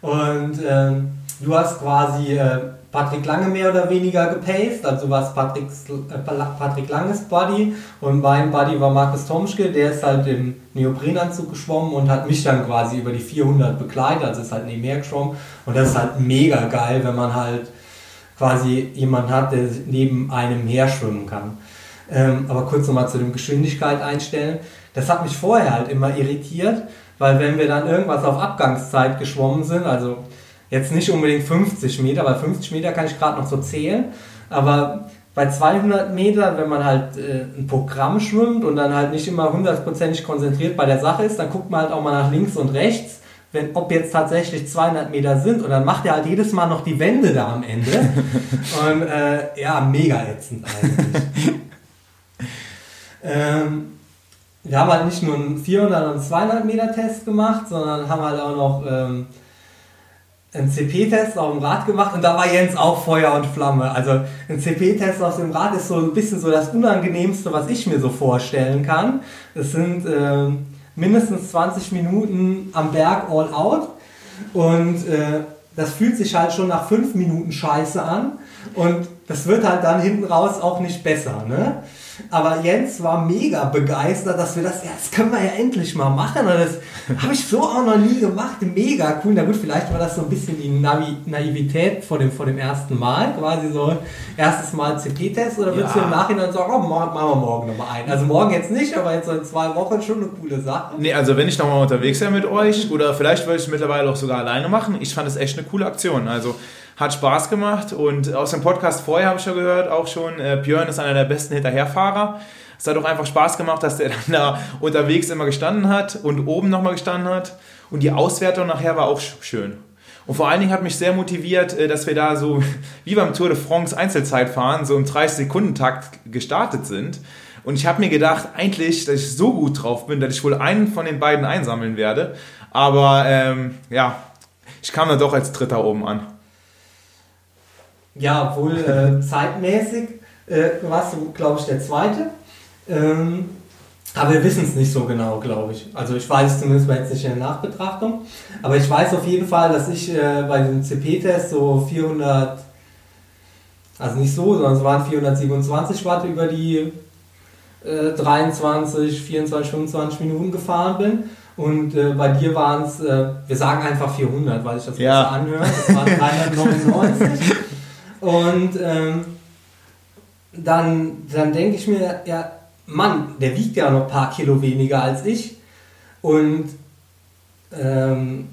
Und ähm, du hast quasi äh, Patrick Lange mehr oder weniger gepaced, also was Patricks, äh, Patrick Langes Buddy und mein Buddy war Markus Tomschke, der ist halt im Neoprenanzug geschwommen und hat mich dann quasi über die 400 begleitet, also ist halt nebenher geschwommen und das ist halt mega geil, wenn man halt quasi jemand hat, der neben einem her schwimmen kann. Ähm, aber kurz nochmal zu dem Geschwindigkeit einstellen. Das hat mich vorher halt immer irritiert, weil wenn wir dann irgendwas auf Abgangszeit geschwommen sind, also jetzt nicht unbedingt 50 Meter, weil 50 Meter kann ich gerade noch so zählen, aber bei 200 Metern, wenn man halt äh, ein Programm schwimmt und dann halt nicht immer hundertprozentig konzentriert bei der Sache ist, dann guckt man halt auch mal nach links und rechts wenn, ob jetzt tatsächlich 200 Meter sind und dann macht er halt jedes Mal noch die Wände da am Ende. und äh, ja, mega ätzend eigentlich. ähm, wir haben halt nicht nur einen 400 und 200 Meter Test gemacht, sondern haben halt auch noch ähm, einen CP-Test auf dem Rad gemacht und da war Jens auch Feuer und Flamme. Also ein CP-Test auf dem Rad ist so ein bisschen so das Unangenehmste, was ich mir so vorstellen kann. Es sind ähm, mindestens 20 Minuten am Berg all out und äh, das fühlt sich halt schon nach 5 Minuten scheiße an und das wird halt dann hinten raus auch nicht besser. Ne? Aber Jens war mega begeistert, dass wir das, ja, das können wir ja endlich mal machen. Und das habe ich so auch noch nie gemacht. Mega cool. Na gut, vielleicht war das so ein bisschen die Navi Naivität vor dem, vor dem ersten Mal. Quasi so erstes Mal CP-Test. Oder würdest ja. du im Nachhinein sagen, oh, machen wir morgen nochmal einen? Also morgen jetzt nicht, aber jetzt so in zwei Wochen schon eine coole Sache. Nee, also wenn ich nochmal unterwegs wäre mit euch, oder vielleicht würde ich es mittlerweile auch sogar alleine machen. Ich fand es echt eine coole Aktion. Also hat Spaß gemacht und aus dem Podcast vorher habe ich schon gehört, auch schon, äh, Björn ist einer der besten Hinterherfahrer. Es hat auch einfach Spaß gemacht, dass der dann da unterwegs immer gestanden hat und oben nochmal gestanden hat. Und die Auswertung nachher war auch schön. Und vor allen Dingen hat mich sehr motiviert, äh, dass wir da so wie beim Tour de France Einzelzeitfahren so im 30-Sekunden-Takt gestartet sind. Und ich habe mir gedacht, eigentlich, dass ich so gut drauf bin, dass ich wohl einen von den beiden einsammeln werde. Aber ähm, ja, ich kam dann doch als Dritter oben an. Ja, wohl äh, zeitmäßig äh, warst du, glaube ich, der Zweite. Ähm, aber wir wissen es nicht so genau, glaube ich. Also ich weiß zumindest bei jetzt nicht in der Nachbetrachtung. Aber ich weiß auf jeden Fall, dass ich äh, bei dem CP-Test so 400, also nicht so, sondern es waren 427 Watt über die äh, 23, 24, 25 Minuten gefahren bin. Und äh, bei dir waren es, äh, wir sagen einfach 400, weil ich das ja. besser anhöre. Das waren 399. Und ähm, dann, dann denke ich mir, ja, Mann, der wiegt ja noch ein paar Kilo weniger als ich. Und ähm,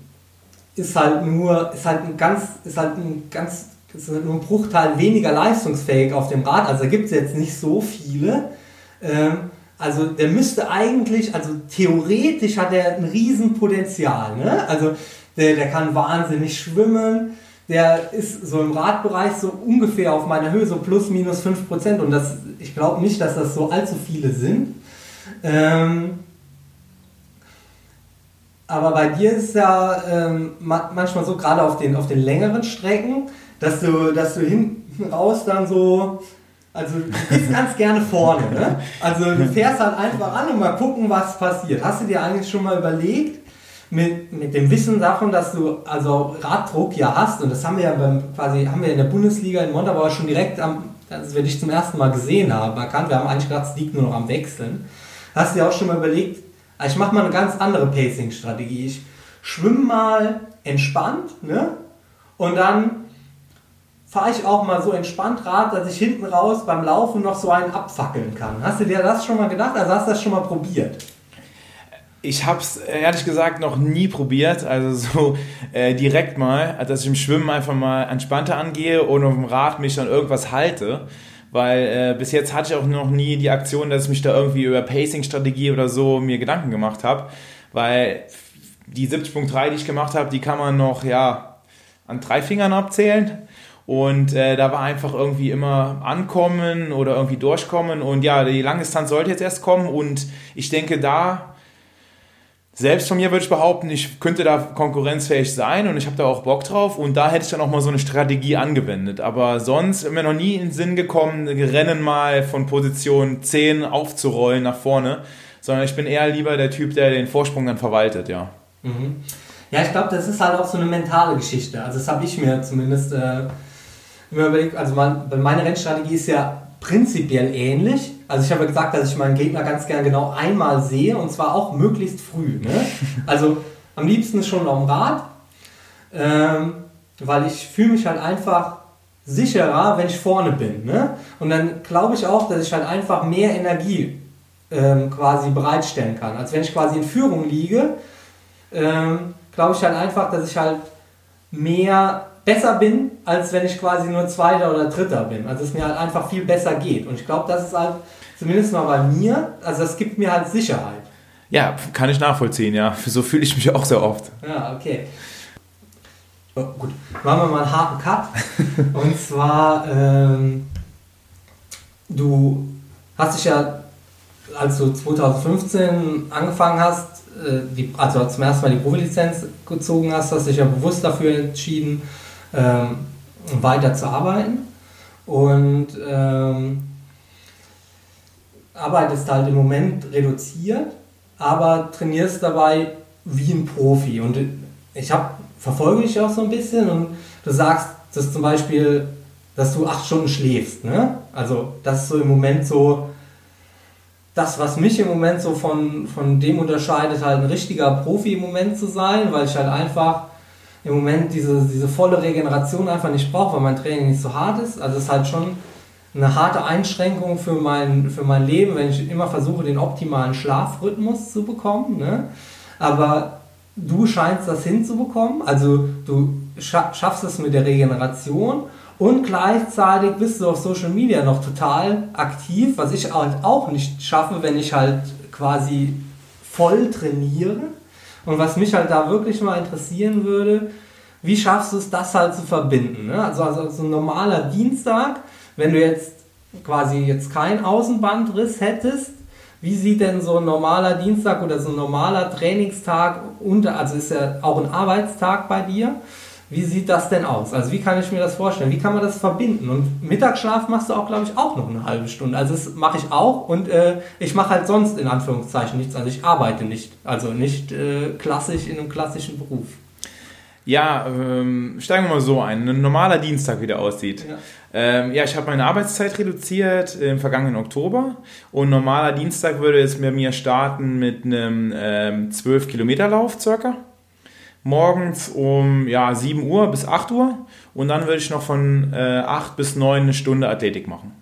ist halt nur, ist halt ein ganz, ist halt ein ganz, ist halt nur ein Bruchteil weniger leistungsfähig auf dem Rad. Also gibt es jetzt nicht so viele. Ähm, also der müsste eigentlich, also theoretisch hat er ein Riesenpotenzial. Ne? Also der, der kann wahnsinnig schwimmen, der ist so im Radbereich so ungefähr auf meiner Höhe, so plus minus 5%. Und das, ich glaube nicht, dass das so allzu viele sind. Ähm, aber bei dir ist ja ähm, manchmal so, gerade auf den, auf den längeren Strecken, dass du, dass du hinten raus dann so, also du bist ganz gerne vorne. Ne? Also du fährst halt einfach an und mal gucken, was passiert. Hast du dir eigentlich schon mal überlegt, mit, mit dem Wissen davon, dass du also Raddruck ja hast, und das haben wir ja beim, quasi, haben wir in der Bundesliga in Montabaur schon direkt am, als wir dich zum ersten Mal gesehen haben, erkannt, wir haben eigentlich gedacht, es liegt nur noch am Wechseln. Hast du dir auch schon mal überlegt, ich mache mal eine ganz andere Pacing-Strategie. Ich schwimme mal entspannt, ne? Und dann fahre ich auch mal so entspannt Rad, dass ich hinten raus beim Laufen noch so einen abfackeln kann. Hast du dir das schon mal gedacht? Also hast du das schon mal probiert? Ich habe es ehrlich gesagt noch nie probiert, also so äh, direkt mal, dass ich im Schwimmen einfach mal entspannter angehe und auf dem Rad mich dann irgendwas halte. Weil äh, bis jetzt hatte ich auch noch nie die Aktion, dass ich mich da irgendwie über Pacing-Strategie oder so mir Gedanken gemacht habe. Weil die 70.3, die ich gemacht habe, die kann man noch ja an drei Fingern abzählen. Und äh, da war einfach irgendwie immer ankommen oder irgendwie durchkommen. Und ja, die Langdistanz sollte jetzt erst kommen. Und ich denke, da selbst von mir würde ich behaupten, ich könnte da konkurrenzfähig sein und ich habe da auch Bock drauf und da hätte ich dann auch mal so eine Strategie angewendet. Aber sonst ist mir noch nie in den Sinn gekommen, Rennen mal von Position 10 aufzurollen nach vorne, sondern ich bin eher lieber der Typ, der den Vorsprung dann verwaltet, ja. Mhm. Ja, ich glaube, das ist halt auch so eine mentale Geschichte. Also das habe ich mir zumindest äh, immer überlegt. Also mein, meine Rennstrategie ist ja prinzipiell ähnlich. Also ich habe gesagt, dass ich meinen Gegner ganz gern genau einmal sehe und zwar auch möglichst früh. Ne? Also am liebsten schon dem Rad, ähm, weil ich fühle mich halt einfach sicherer, wenn ich vorne bin. Ne? Und dann glaube ich auch, dass ich halt einfach mehr Energie ähm, quasi bereitstellen kann. Als wenn ich quasi in Führung liege, ähm, glaube ich halt einfach, dass ich halt mehr besser bin, als wenn ich quasi nur Zweiter oder Dritter bin. Also es mir halt einfach viel besser geht. Und ich glaube, das ist halt zumindest mal bei mir, also das gibt mir halt Sicherheit. Ja, kann ich nachvollziehen, ja. So fühle ich mich auch sehr oft. Ja, okay. Oh, gut, machen wir mal einen harten Cut. Und zwar, ähm, du hast dich ja, als du 2015 angefangen hast, äh, die, also zum ersten Mal die Profilizenz gezogen hast, hast dich ja bewusst dafür entschieden, ähm, weiter zu arbeiten und ähm, arbeitest halt im Moment reduziert, aber trainierst dabei wie ein Profi. Und ich hab, verfolge dich auch so ein bisschen und du sagst, dass zum Beispiel, dass du acht Stunden schläfst. Ne? Also das ist so im Moment so das, was mich im Moment so von, von dem unterscheidet, halt ein richtiger Profi im Moment zu sein, weil ich halt einfach im Moment diese, diese volle Regeneration einfach nicht brauche, weil mein Training nicht so hart ist. Also es ist halt schon eine harte Einschränkung für mein, für mein Leben, wenn ich immer versuche, den optimalen Schlafrhythmus zu bekommen. Ne? Aber du scheinst das hinzubekommen. Also du schaffst es mit der Regeneration und gleichzeitig bist du auf Social Media noch total aktiv, was ich halt auch nicht schaffe, wenn ich halt quasi voll trainiere. Und was mich halt da wirklich mal interessieren würde, wie schaffst du es, das halt zu verbinden? Ne? Also, also so ein normaler Dienstag, wenn du jetzt quasi jetzt keinen Außenbandriss hättest, wie sieht denn so ein normaler Dienstag oder so ein normaler Trainingstag unter, also ist ja auch ein Arbeitstag bei dir, wie sieht das denn aus? Also wie kann ich mir das vorstellen? Wie kann man das verbinden? Und Mittagsschlaf machst du auch, glaube ich, auch noch eine halbe Stunde. Also das mache ich auch und äh, ich mache halt sonst in Anführungszeichen nichts. Also ich arbeite nicht, also nicht äh, klassisch in einem klassischen Beruf. Ja, ähm, steigen wir mal so ein. Ein normaler Dienstag, wie der aussieht. Ja, ähm, ja ich habe meine Arbeitszeit reduziert im vergangenen Oktober und normaler Dienstag würde es bei mir starten mit einem ähm, 12 Kilometer Lauf circa. Morgens um ja, 7 Uhr bis 8 Uhr und dann würde ich noch von äh, 8 bis 9 eine Stunde Athletik machen.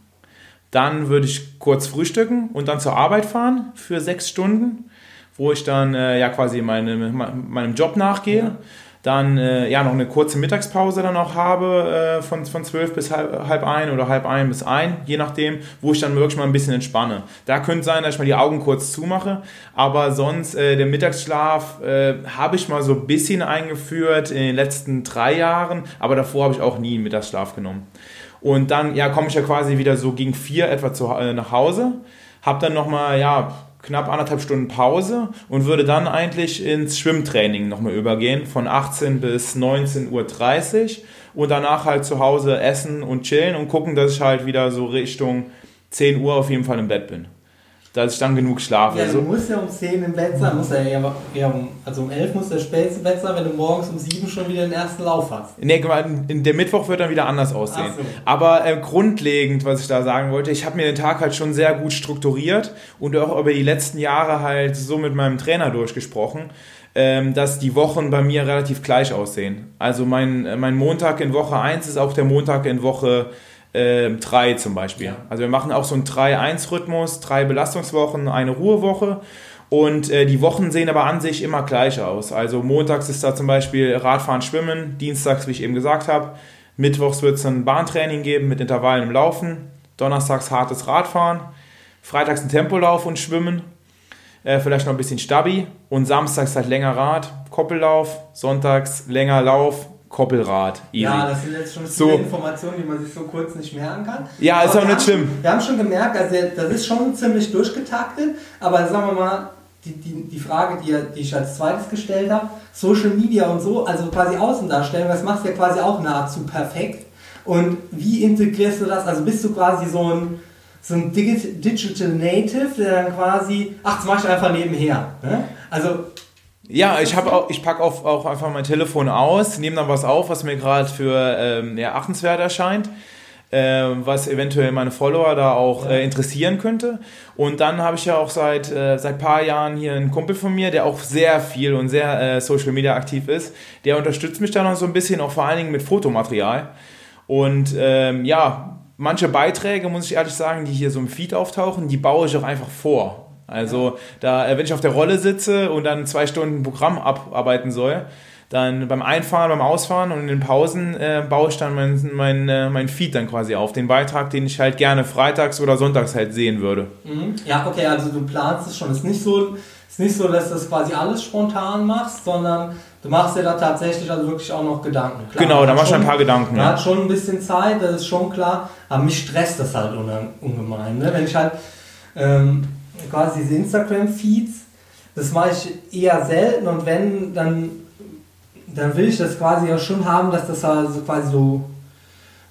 Dann würde ich kurz frühstücken und dann zur Arbeit fahren für 6 Stunden, wo ich dann äh, ja quasi meine, meinem Job nachgehe. Ja dann äh, ja noch eine kurze Mittagspause dann auch habe äh, von, von 12 bis halb, halb ein oder halb ein bis ein, je nachdem, wo ich dann wirklich mal ein bisschen entspanne. Da könnte sein, dass ich mal die Augen kurz zumache, aber sonst äh, der Mittagsschlaf äh, habe ich mal so ein bisschen eingeführt in den letzten drei Jahren, aber davor habe ich auch nie einen Mittagsschlaf genommen. Und dann ja komme ich ja quasi wieder so gegen vier etwa zu, äh, nach Hause, habe dann nochmal ja knapp anderthalb Stunden Pause und würde dann eigentlich ins Schwimmtraining nochmal übergehen von 18 bis 19.30 Uhr und danach halt zu Hause essen und chillen und gucken, dass ich halt wieder so Richtung 10 Uhr auf jeden Fall im Bett bin dass ich dann genug schlafe. Ja, du musst ja um 10 im Bett sein, muss ja eher, eher um, also um 11 muss der späteste Bett sein, wenn du morgens um 7 schon wieder den ersten Lauf hast. Nee, der Mittwoch wird dann wieder anders aussehen. So. Aber äh, grundlegend, was ich da sagen wollte, ich habe mir den Tag halt schon sehr gut strukturiert und auch über die letzten Jahre halt so mit meinem Trainer durchgesprochen ähm, dass die Wochen bei mir relativ gleich aussehen. Also mein, mein Montag in Woche 1 ist auch der Montag in Woche äh, drei zum Beispiel. Ja. Also wir machen auch so einen 3-1-Rhythmus, drei Belastungswochen, eine Ruhewoche. Und äh, die Wochen sehen aber an sich immer gleich aus. Also montags ist da zum Beispiel Radfahren, Schwimmen, dienstags, wie ich eben gesagt habe, mittwochs wird es ein Bahntraining geben mit Intervallen im Laufen, donnerstags hartes Radfahren, freitags ein Tempolauf und Schwimmen, äh, vielleicht noch ein bisschen Stabi und samstags halt länger Rad, Koppellauf, sonntags länger Lauf, Koppelrad. Easy. Ja, das sind jetzt schon viele so. Informationen, die man sich so kurz nicht merken kann. Ja, ist aber auch nicht schlimm. wir haben schon gemerkt, also das ist schon ziemlich durchgetaktet, aber sagen wir mal, die, die, die Frage, die, die ich als zweites gestellt habe, Social Media und so, also quasi Außendarstellung, das machst du ja quasi auch nahezu perfekt. Und wie integrierst du das? Also bist du quasi so ein, so ein Digital Native, der dann quasi, ach, das mach ich einfach nebenher. Ne? Also ja, ich habe auch, ich packe auch, auch einfach mein Telefon aus, nehme dann was auf, was mir gerade für ähm, ja, achtenswert erscheint, äh, was eventuell meine Follower da auch äh, interessieren könnte. Und dann habe ich ja auch seit äh, seit paar Jahren hier einen Kumpel von mir, der auch sehr viel und sehr äh, Social Media aktiv ist. Der unterstützt mich da noch so ein bisschen, auch vor allen Dingen mit Fotomaterial. Und ähm, ja, manche Beiträge, muss ich ehrlich sagen, die hier so im Feed auftauchen, die baue ich auch einfach vor. Also da, äh, wenn ich auf der Rolle sitze und dann zwei Stunden Programm abarbeiten soll, dann beim Einfahren, beim Ausfahren und in den Pausen äh, baue ich dann mein, mein, äh, mein Feed dann quasi auf. Den Beitrag, den ich halt gerne freitags oder sonntags halt sehen würde. Mhm. Ja, okay, also du planst es schon. Es ist nicht so, ist nicht so, dass du das quasi alles spontan machst, sondern du machst dir da tatsächlich also wirklich auch noch Gedanken. Klar, genau, da machst du ein paar Gedanken. Man ja. hat schon ein bisschen Zeit, das ist schon klar. Aber mich stresst das halt ungemein. Ne? Wenn ich halt... Ähm, quasi diese Instagram-Feeds. Das mache ich eher selten und wenn, dann, dann will ich das quasi auch schon haben, dass das also quasi so,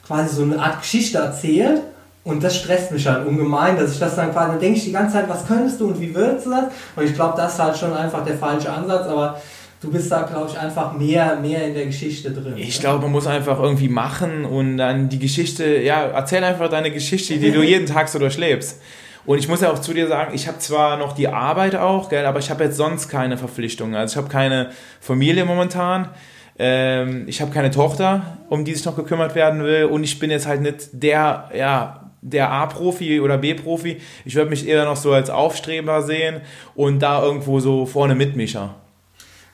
quasi so eine Art Geschichte erzählt. Und das stresst mich halt ungemein, dass ich das dann quasi, dann denke ich die ganze Zeit, was könntest du und wie würdest du das? Und ich glaube, das ist halt schon einfach der falsche Ansatz, aber du bist da, glaube ich, einfach mehr, mehr in der Geschichte drin. Ich glaube, man muss einfach irgendwie machen und dann die Geschichte, ja, erzähl einfach deine Geschichte, die du jeden Tag so durchlebst. Und ich muss ja auch zu dir sagen, ich habe zwar noch die Arbeit auch, gell, aber ich habe jetzt sonst keine Verpflichtungen. Also ich habe keine Familie momentan. Ähm, ich habe keine Tochter, um die sich noch gekümmert werden will. Und ich bin jetzt halt nicht der, ja, der A-Profi oder B-Profi. Ich würde mich eher noch so als Aufstreber sehen und da irgendwo so vorne Mitmischer.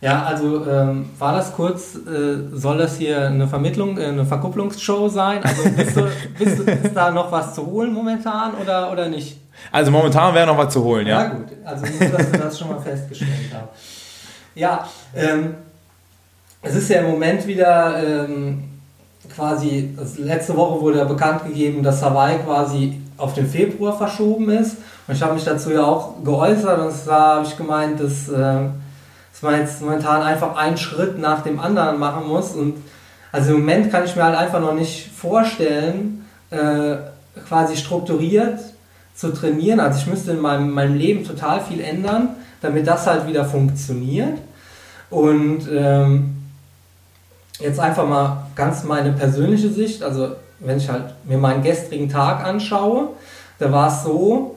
Ja, also ähm, war das kurz, äh, soll das hier eine Vermittlung, äh, eine Verkupplungsshow sein? Also bist du, bist du, ist da noch was zu holen momentan oder, oder nicht? Also momentan wäre noch was zu holen, ja. Ja gut, also nur, dass du das schon mal festgestellt hast. Ja, ähm, es ist ja im Moment wieder ähm, quasi, letzte Woche wurde ja bekannt gegeben, dass Hawaii quasi auf den Februar verschoben ist. Und ich habe mich dazu ja auch geäußert und zwar habe ich gemeint, dass... Äh, dass man jetzt momentan einfach einen Schritt nach dem anderen machen muss. Und also im Moment kann ich mir halt einfach noch nicht vorstellen, äh, quasi strukturiert zu trainieren. Also ich müsste in meinem, meinem Leben total viel ändern, damit das halt wieder funktioniert. Und ähm, jetzt einfach mal ganz meine persönliche Sicht, also wenn ich halt mir meinen gestrigen Tag anschaue, da war es so,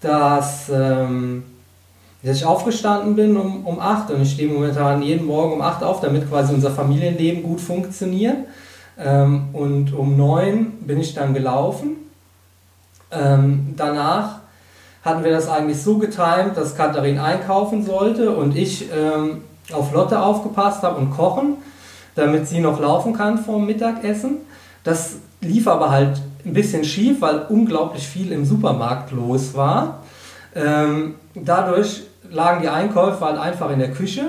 dass ähm, dass ich aufgestanden bin um, um 8 und ich stehe momentan jeden Morgen um 8 auf, damit quasi unser Familienleben gut funktioniert. Ähm, und um 9 bin ich dann gelaufen. Ähm, danach hatten wir das eigentlich so getimt, dass Katharin einkaufen sollte und ich ähm, auf Lotte aufgepasst habe und kochen, damit sie noch laufen kann vor dem Mittagessen. Das lief aber halt ein bisschen schief, weil unglaublich viel im Supermarkt los war. Ähm, dadurch lagen die Einkäufe halt einfach in der Küche.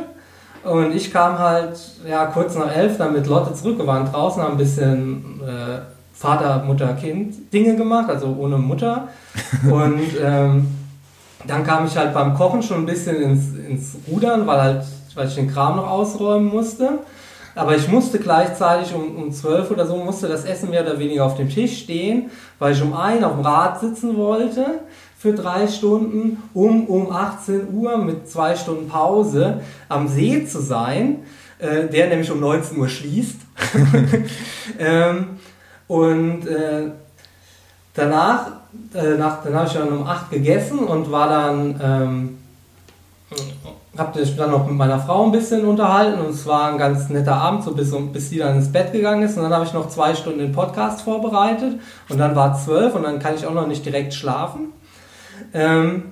Und ich kam halt ja, kurz nach elf dann mit Lotte zurück. Wir waren draußen, haben ein bisschen äh, Vater, Mutter, Kind Dinge gemacht, also ohne Mutter. Und ähm, dann kam ich halt beim Kochen schon ein bisschen ins, ins Rudern, weil, halt, weil ich den Kram noch ausräumen musste. Aber ich musste gleichzeitig um, um 12 oder so, musste das Essen mehr oder weniger auf dem Tisch stehen, weil ich um einen auf dem Rad sitzen wollte für drei Stunden, um um 18 Uhr mit zwei Stunden Pause am See zu sein, äh, der nämlich um 19 Uhr schließt. ähm, und äh, danach, äh, nach, dann habe ich dann um 8 gegessen und war dann, ähm, habe mich dann noch mit meiner Frau ein bisschen unterhalten und es war ein ganz netter Abend, so bis, bis sie dann ins Bett gegangen ist und dann habe ich noch zwei Stunden den Podcast vorbereitet und dann war es zwölf und dann kann ich auch noch nicht direkt schlafen. Ähm,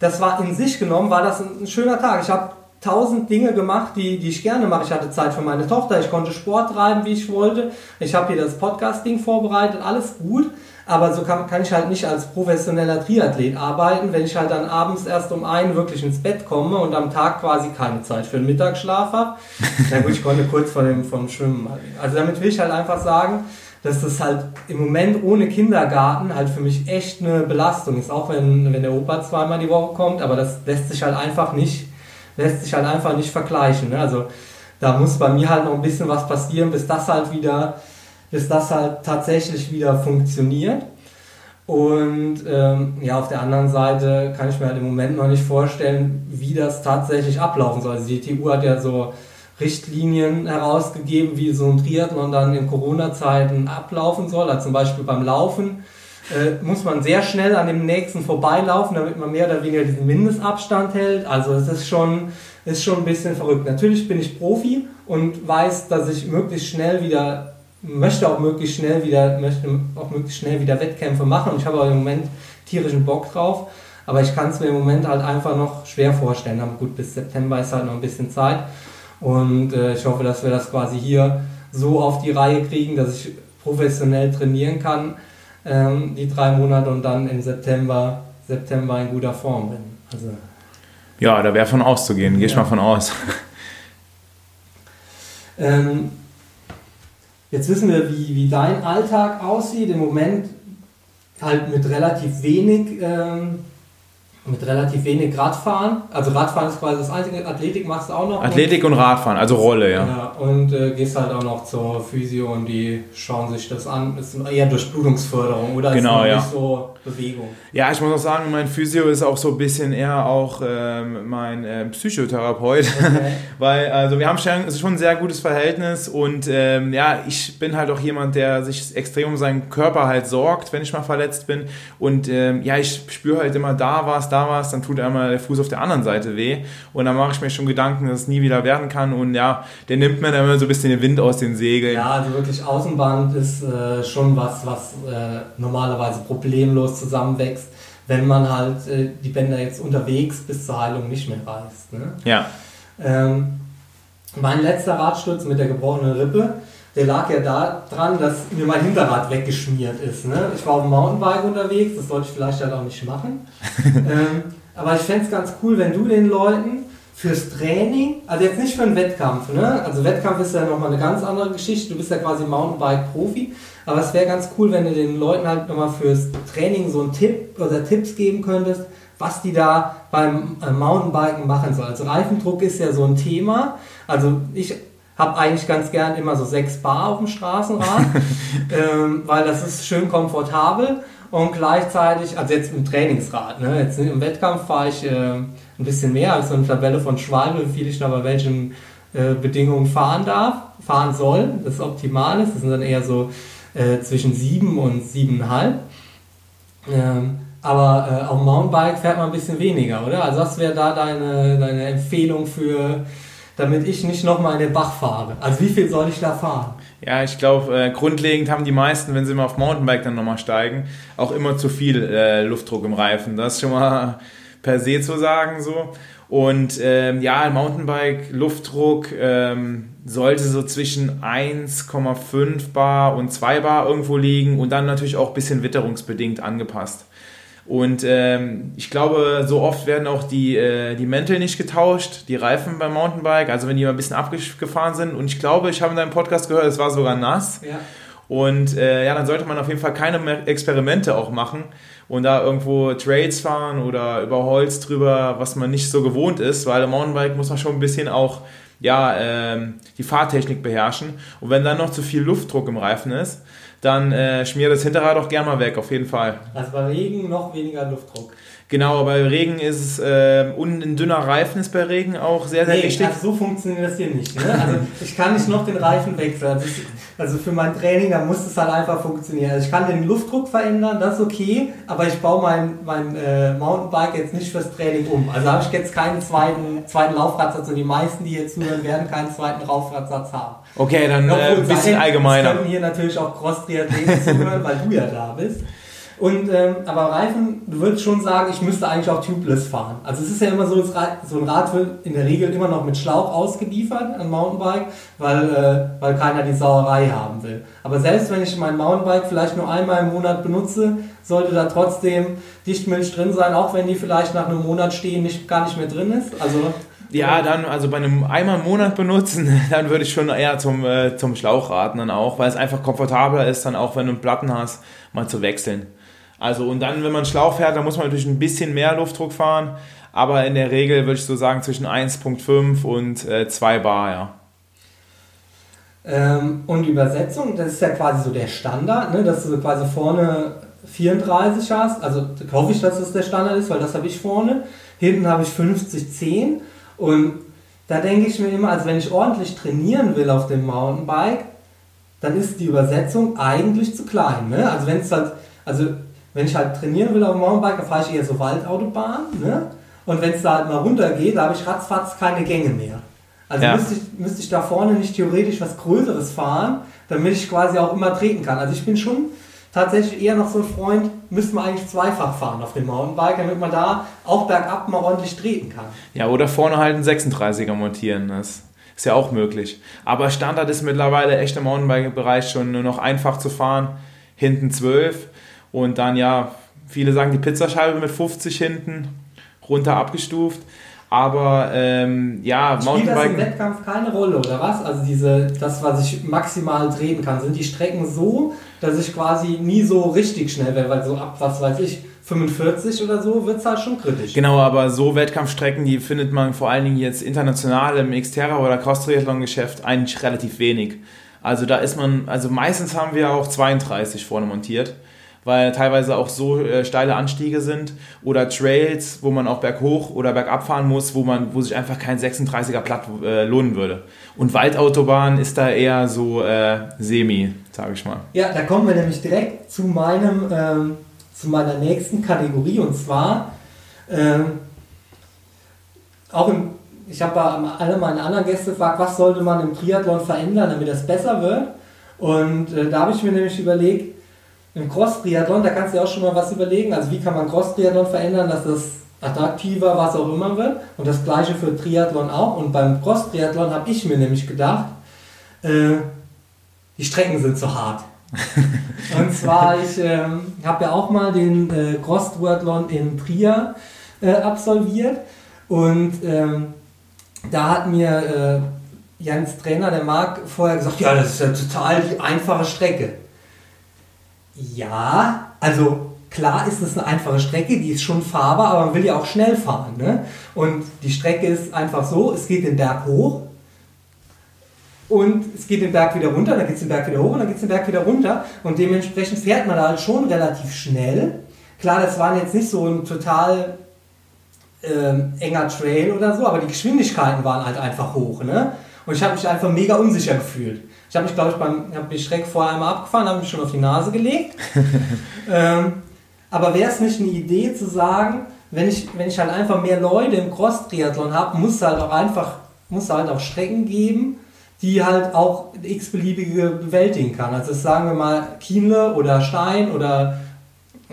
das war in sich genommen, war das ein, ein schöner Tag. Ich habe tausend Dinge gemacht, die, die ich gerne mache. Ich hatte Zeit für meine Tochter, ich konnte Sport treiben, wie ich wollte. Ich habe hier das Podcast-Ding vorbereitet, alles gut. Aber so kann, kann ich halt nicht als professioneller Triathlet arbeiten, wenn ich halt dann abends erst um einen wirklich ins Bett komme und am Tag quasi keine Zeit für den Mittagsschlaf habe. Na gut, ich konnte kurz vor dem vom Schwimmen. Also damit will ich halt einfach sagen, dass das halt im Moment ohne Kindergarten halt für mich echt eine Belastung ist, auch wenn, wenn der Opa zweimal die Woche kommt, aber das lässt sich halt einfach nicht, lässt sich halt einfach nicht vergleichen. Ne? Also da muss bei mir halt noch ein bisschen was passieren, bis das halt wieder, bis das halt tatsächlich wieder funktioniert. Und ähm, ja, auf der anderen Seite kann ich mir halt im Moment noch nicht vorstellen, wie das tatsächlich ablaufen soll. Also die TU hat ja so Richtlinien herausgegeben, wie so ein Triathlon dann in Corona-Zeiten ablaufen soll. Also zum Beispiel beim Laufen äh, muss man sehr schnell an dem nächsten vorbeilaufen, damit man mehr oder weniger diesen Mindestabstand hält. Also es ist schon, ist schon ein bisschen verrückt. Natürlich bin ich Profi und weiß, dass ich möglichst schnell wieder, möchte auch möglichst schnell wieder, möchte auch möglichst schnell wieder Wettkämpfe machen und ich habe auch im Moment tierischen Bock drauf. Aber ich kann es mir im Moment halt einfach noch schwer vorstellen. Aber gut, bis September ist halt noch ein bisschen Zeit. Und äh, ich hoffe, dass wir das quasi hier so auf die Reihe kriegen, dass ich professionell trainieren kann, ähm, die drei Monate und dann im September, September in guter Form bin. Also, ja, da wäre von auszugehen, gehe ich mal von aus. Ähm, jetzt wissen wir, wie, wie dein Alltag aussieht. Im Moment halt mit relativ wenig ähm, mit relativ wenig Radfahren. Also Radfahren ist quasi das einzige, Athletik machst du auch noch. Athletik und, und Radfahren, also Rolle, ja. ja und äh, gehst halt auch noch zur Physio und die schauen sich das an. Das ist eher Durchblutungsförderung oder genau, ist ja. nicht so Bewegung. Ja, ich muss auch sagen, mein Physio ist auch so ein bisschen eher auch ähm, mein äh, Psychotherapeut, okay. weil also wir haben schon, schon ein sehr gutes Verhältnis und ähm, ja, ich bin halt auch jemand, der sich extrem um seinen Körper halt sorgt, wenn ich mal verletzt bin und ähm, ja, ich spüre halt immer da was, da was, dann tut einmal der Fuß auf der anderen Seite weh und dann mache ich mir schon Gedanken, dass es nie wieder werden kann und ja, der nimmt mir dann immer so ein bisschen den Wind aus den Segeln. Ja, also wirklich Außenband ist äh, schon was, was äh, normalerweise problemlos zusammenwächst, wenn man halt äh, die Bänder jetzt unterwegs bis zur Heilung nicht mehr reißt. Ne? Ja. Ähm, mein letzter Radsturz mit der gebrochenen Rippe, der lag ja daran, dass mir mein Hinterrad weggeschmiert ist. Ne? Ich war auf dem Mountainbike unterwegs, das sollte ich vielleicht halt auch nicht machen. ähm, aber ich fände es ganz cool, wenn du den Leuten fürs Training, also jetzt nicht für einen Wettkampf, ne? also Wettkampf ist ja nochmal eine ganz andere Geschichte, du bist ja quasi Mountainbike-Profi, aber es wäre ganz cool, wenn du den Leuten halt nochmal fürs Training so einen Tipp oder Tipps geben könntest, was die da beim äh, Mountainbiken machen sollen. Also Reifendruck ist ja so ein Thema, also ich habe eigentlich ganz gern immer so 6 Bar auf dem Straßenrad, ähm, weil das ist schön komfortabel und gleichzeitig, also jetzt im Trainingsrad, ne? jetzt im Wettkampf fahre ich äh, ein bisschen mehr, als so eine Tabelle von Schwalbe, wie viel ich da bei welchen äh, Bedingungen fahren darf, fahren soll, das optimal ist, das sind dann eher so äh, zwischen 7 und 7,5. Ähm, aber äh, auf dem Mountainbike fährt man ein bisschen weniger, oder? Also was wäre da deine, deine Empfehlung für, damit ich nicht nochmal in den Bach fahre? Also wie viel soll ich da fahren? Ja, ich glaube, äh, grundlegend haben die meisten, wenn sie mal auf Mountainbike dann nochmal steigen, auch immer zu viel äh, Luftdruck im Reifen. Das ist schon mal per se zu sagen so. Und ähm, ja, Mountainbike, Luftdruck ähm, sollte so zwischen 1,5 Bar und 2 Bar irgendwo liegen und dann natürlich auch ein bisschen witterungsbedingt angepasst. Und ähm, ich glaube, so oft werden auch die, äh, die Mäntel nicht getauscht, die Reifen beim Mountainbike, also wenn die mal ein bisschen abgefahren sind. Und ich glaube, ich habe in deinem Podcast gehört, es war sogar nass. Ja. Und äh, ja, dann sollte man auf jeden Fall keine Experimente auch machen und da irgendwo Trails fahren oder über Holz drüber, was man nicht so gewohnt ist, weil im Mountainbike muss man schon ein bisschen auch ja, ähm, die Fahrtechnik beherrschen. Und wenn dann noch zu viel Luftdruck im Reifen ist, dann äh, schmier das Hinterrad auch gerne mal weg, auf jeden Fall. Also bei Regen noch weniger Luftdruck. Genau, bei Regen ist es, äh, und ein dünner Reifen ist bei Regen auch sehr, sehr nee, wichtig. Also so funktioniert das hier nicht. Ne? Also ich kann nicht noch den Reifen wechseln. Also, ich, also, für mein Training, da muss es halt einfach funktionieren. Also ich kann den Luftdruck verändern, das ist okay, aber ich baue mein, mein äh, Mountainbike jetzt nicht fürs Training um. Also habe ich jetzt keinen zweiten, zweiten Laufradsatz und die meisten, die jetzt zuhören, werden keinen zweiten Laufradsatz haben. Okay, dann äh, ein bisschen allgemeiner. Wir können hier natürlich auch Cross-Triathleten zuhören, weil du ja da bist. Und, ähm, aber Reifen, du würdest schon sagen, ich müsste eigentlich auch tubeless fahren. Also es ist ja immer so, so ein Rad wird in der Regel immer noch mit Schlauch ausgeliefert, ein Mountainbike, weil, äh, weil keiner die Sauerei haben will. Aber selbst wenn ich mein Mountainbike vielleicht nur einmal im Monat benutze, sollte da trotzdem Dichtmilch drin sein, auch wenn die vielleicht nach einem Monat stehen, nicht, gar nicht mehr drin ist. Also ja, dann, also bei einem einmal im Monat benutzen, dann würde ich schon eher zum, äh, zum Schlauch raten dann auch, weil es einfach komfortabler ist, dann auch wenn du einen Platten hast, mal zu wechseln. Also und dann, wenn man Schlauch fährt, dann muss man natürlich ein bisschen mehr Luftdruck fahren, aber in der Regel würde ich so sagen zwischen 1.5 und äh, 2 Bar, ja. Ähm, und Übersetzung, das ist ja quasi so der Standard, ne, dass du quasi vorne 34 hast, also hoffe ich, dass das der Standard ist, weil das habe ich vorne. Hinten habe ich 50-10 und da denke ich mir immer, also wenn ich ordentlich trainieren will auf dem Mountainbike, dann ist die Übersetzung eigentlich zu klein. Ne? Also wenn es halt, also wenn ich halt trainieren will auf dem Mountainbike, dann fahre ich eher so Waldautobahn. Ne? Und wenn es da halt mal runtergeht, da habe ich ratzfatz keine Gänge mehr. Also ja. müsste, ich, müsste ich da vorne nicht theoretisch was Größeres fahren, damit ich quasi auch immer treten kann. Also ich bin schon tatsächlich eher noch so ein Freund, müsste man eigentlich zweifach fahren auf dem Mountainbike, damit man da auch bergab mal ordentlich treten kann. Ja, oder vorne halt einen 36er montieren. Das ist ja auch möglich. Aber Standard ist mittlerweile echt im Mountainbike-Bereich schon nur noch einfach zu fahren. Hinten 12 und dann ja, viele sagen die Pizzascheibe mit 50 hinten runter abgestuft. Aber ähm, ja, Spielt das im Wettkampf keine Rolle, oder was? Also diese, das, was ich maximal drehen kann, sind die Strecken so, dass ich quasi nie so richtig schnell werde, weil so ab, was weiß ich, 45 oder so wird es halt schon kritisch. Genau, aber so Wettkampfstrecken, die findet man vor allen Dingen jetzt international im Xterra oder Cross-Triathlon-Geschäft eigentlich relativ wenig. Also da ist man, also meistens haben wir auch 32 vorne montiert, weil teilweise auch so äh, steile Anstiege sind oder Trails, wo man auch berghoch oder bergab fahren muss, wo man, wo sich einfach kein 36er Platt äh, lohnen würde. Und Waldautobahn ist da eher so äh, semi, sage ich mal. Ja, da kommen wir nämlich direkt zu meinem, ähm, zu meiner nächsten Kategorie und zwar ähm, auch im ich habe alle meine anderen Gäste gefragt, was sollte man im Triathlon verändern, damit das besser wird. Und äh, da habe ich mir nämlich überlegt, im Cross-Triathlon, da kannst du ja auch schon mal was überlegen, also wie kann man Cross-Triathlon verändern, dass das attraktiver, was auch immer wird. Und das gleiche für Triathlon auch. Und beim Cross-Triathlon habe ich mir nämlich gedacht, äh, die Strecken sind zu hart. und zwar, ich ähm, habe ja auch mal den äh, Cross-Triathlon in Trier äh, absolviert. Und ähm, da hat mir äh, Jans Trainer, der Marc, vorher gesagt, ja, das ist ja total die einfache Strecke. Ja, also klar ist es eine einfache Strecke, die ist schon fahrbar, aber man will ja auch schnell fahren. Ne? Und die Strecke ist einfach so, es geht den Berg hoch und es geht den Berg wieder runter, dann geht es den Berg wieder hoch und dann geht es den Berg wieder runter und dementsprechend fährt man da halt schon relativ schnell. Klar, das waren jetzt nicht so ein total ähm, enger Trail oder so, aber die Geschwindigkeiten waren halt einfach hoch. Ne? Und ich habe mich einfach mega unsicher gefühlt. Ich habe mich, glaube ich, beim, habe mich schräg vorher einmal abgefahren, habe mich schon auf die Nase gelegt. ähm, aber wäre es nicht eine Idee zu sagen, wenn ich, wenn ich halt einfach mehr Leute im Cross-Triathlon habe, muss es halt auch einfach, muss halt auch Strecken geben, die halt auch x-beliebige bewältigen kann. Also sagen wir mal Kienle oder Stein oder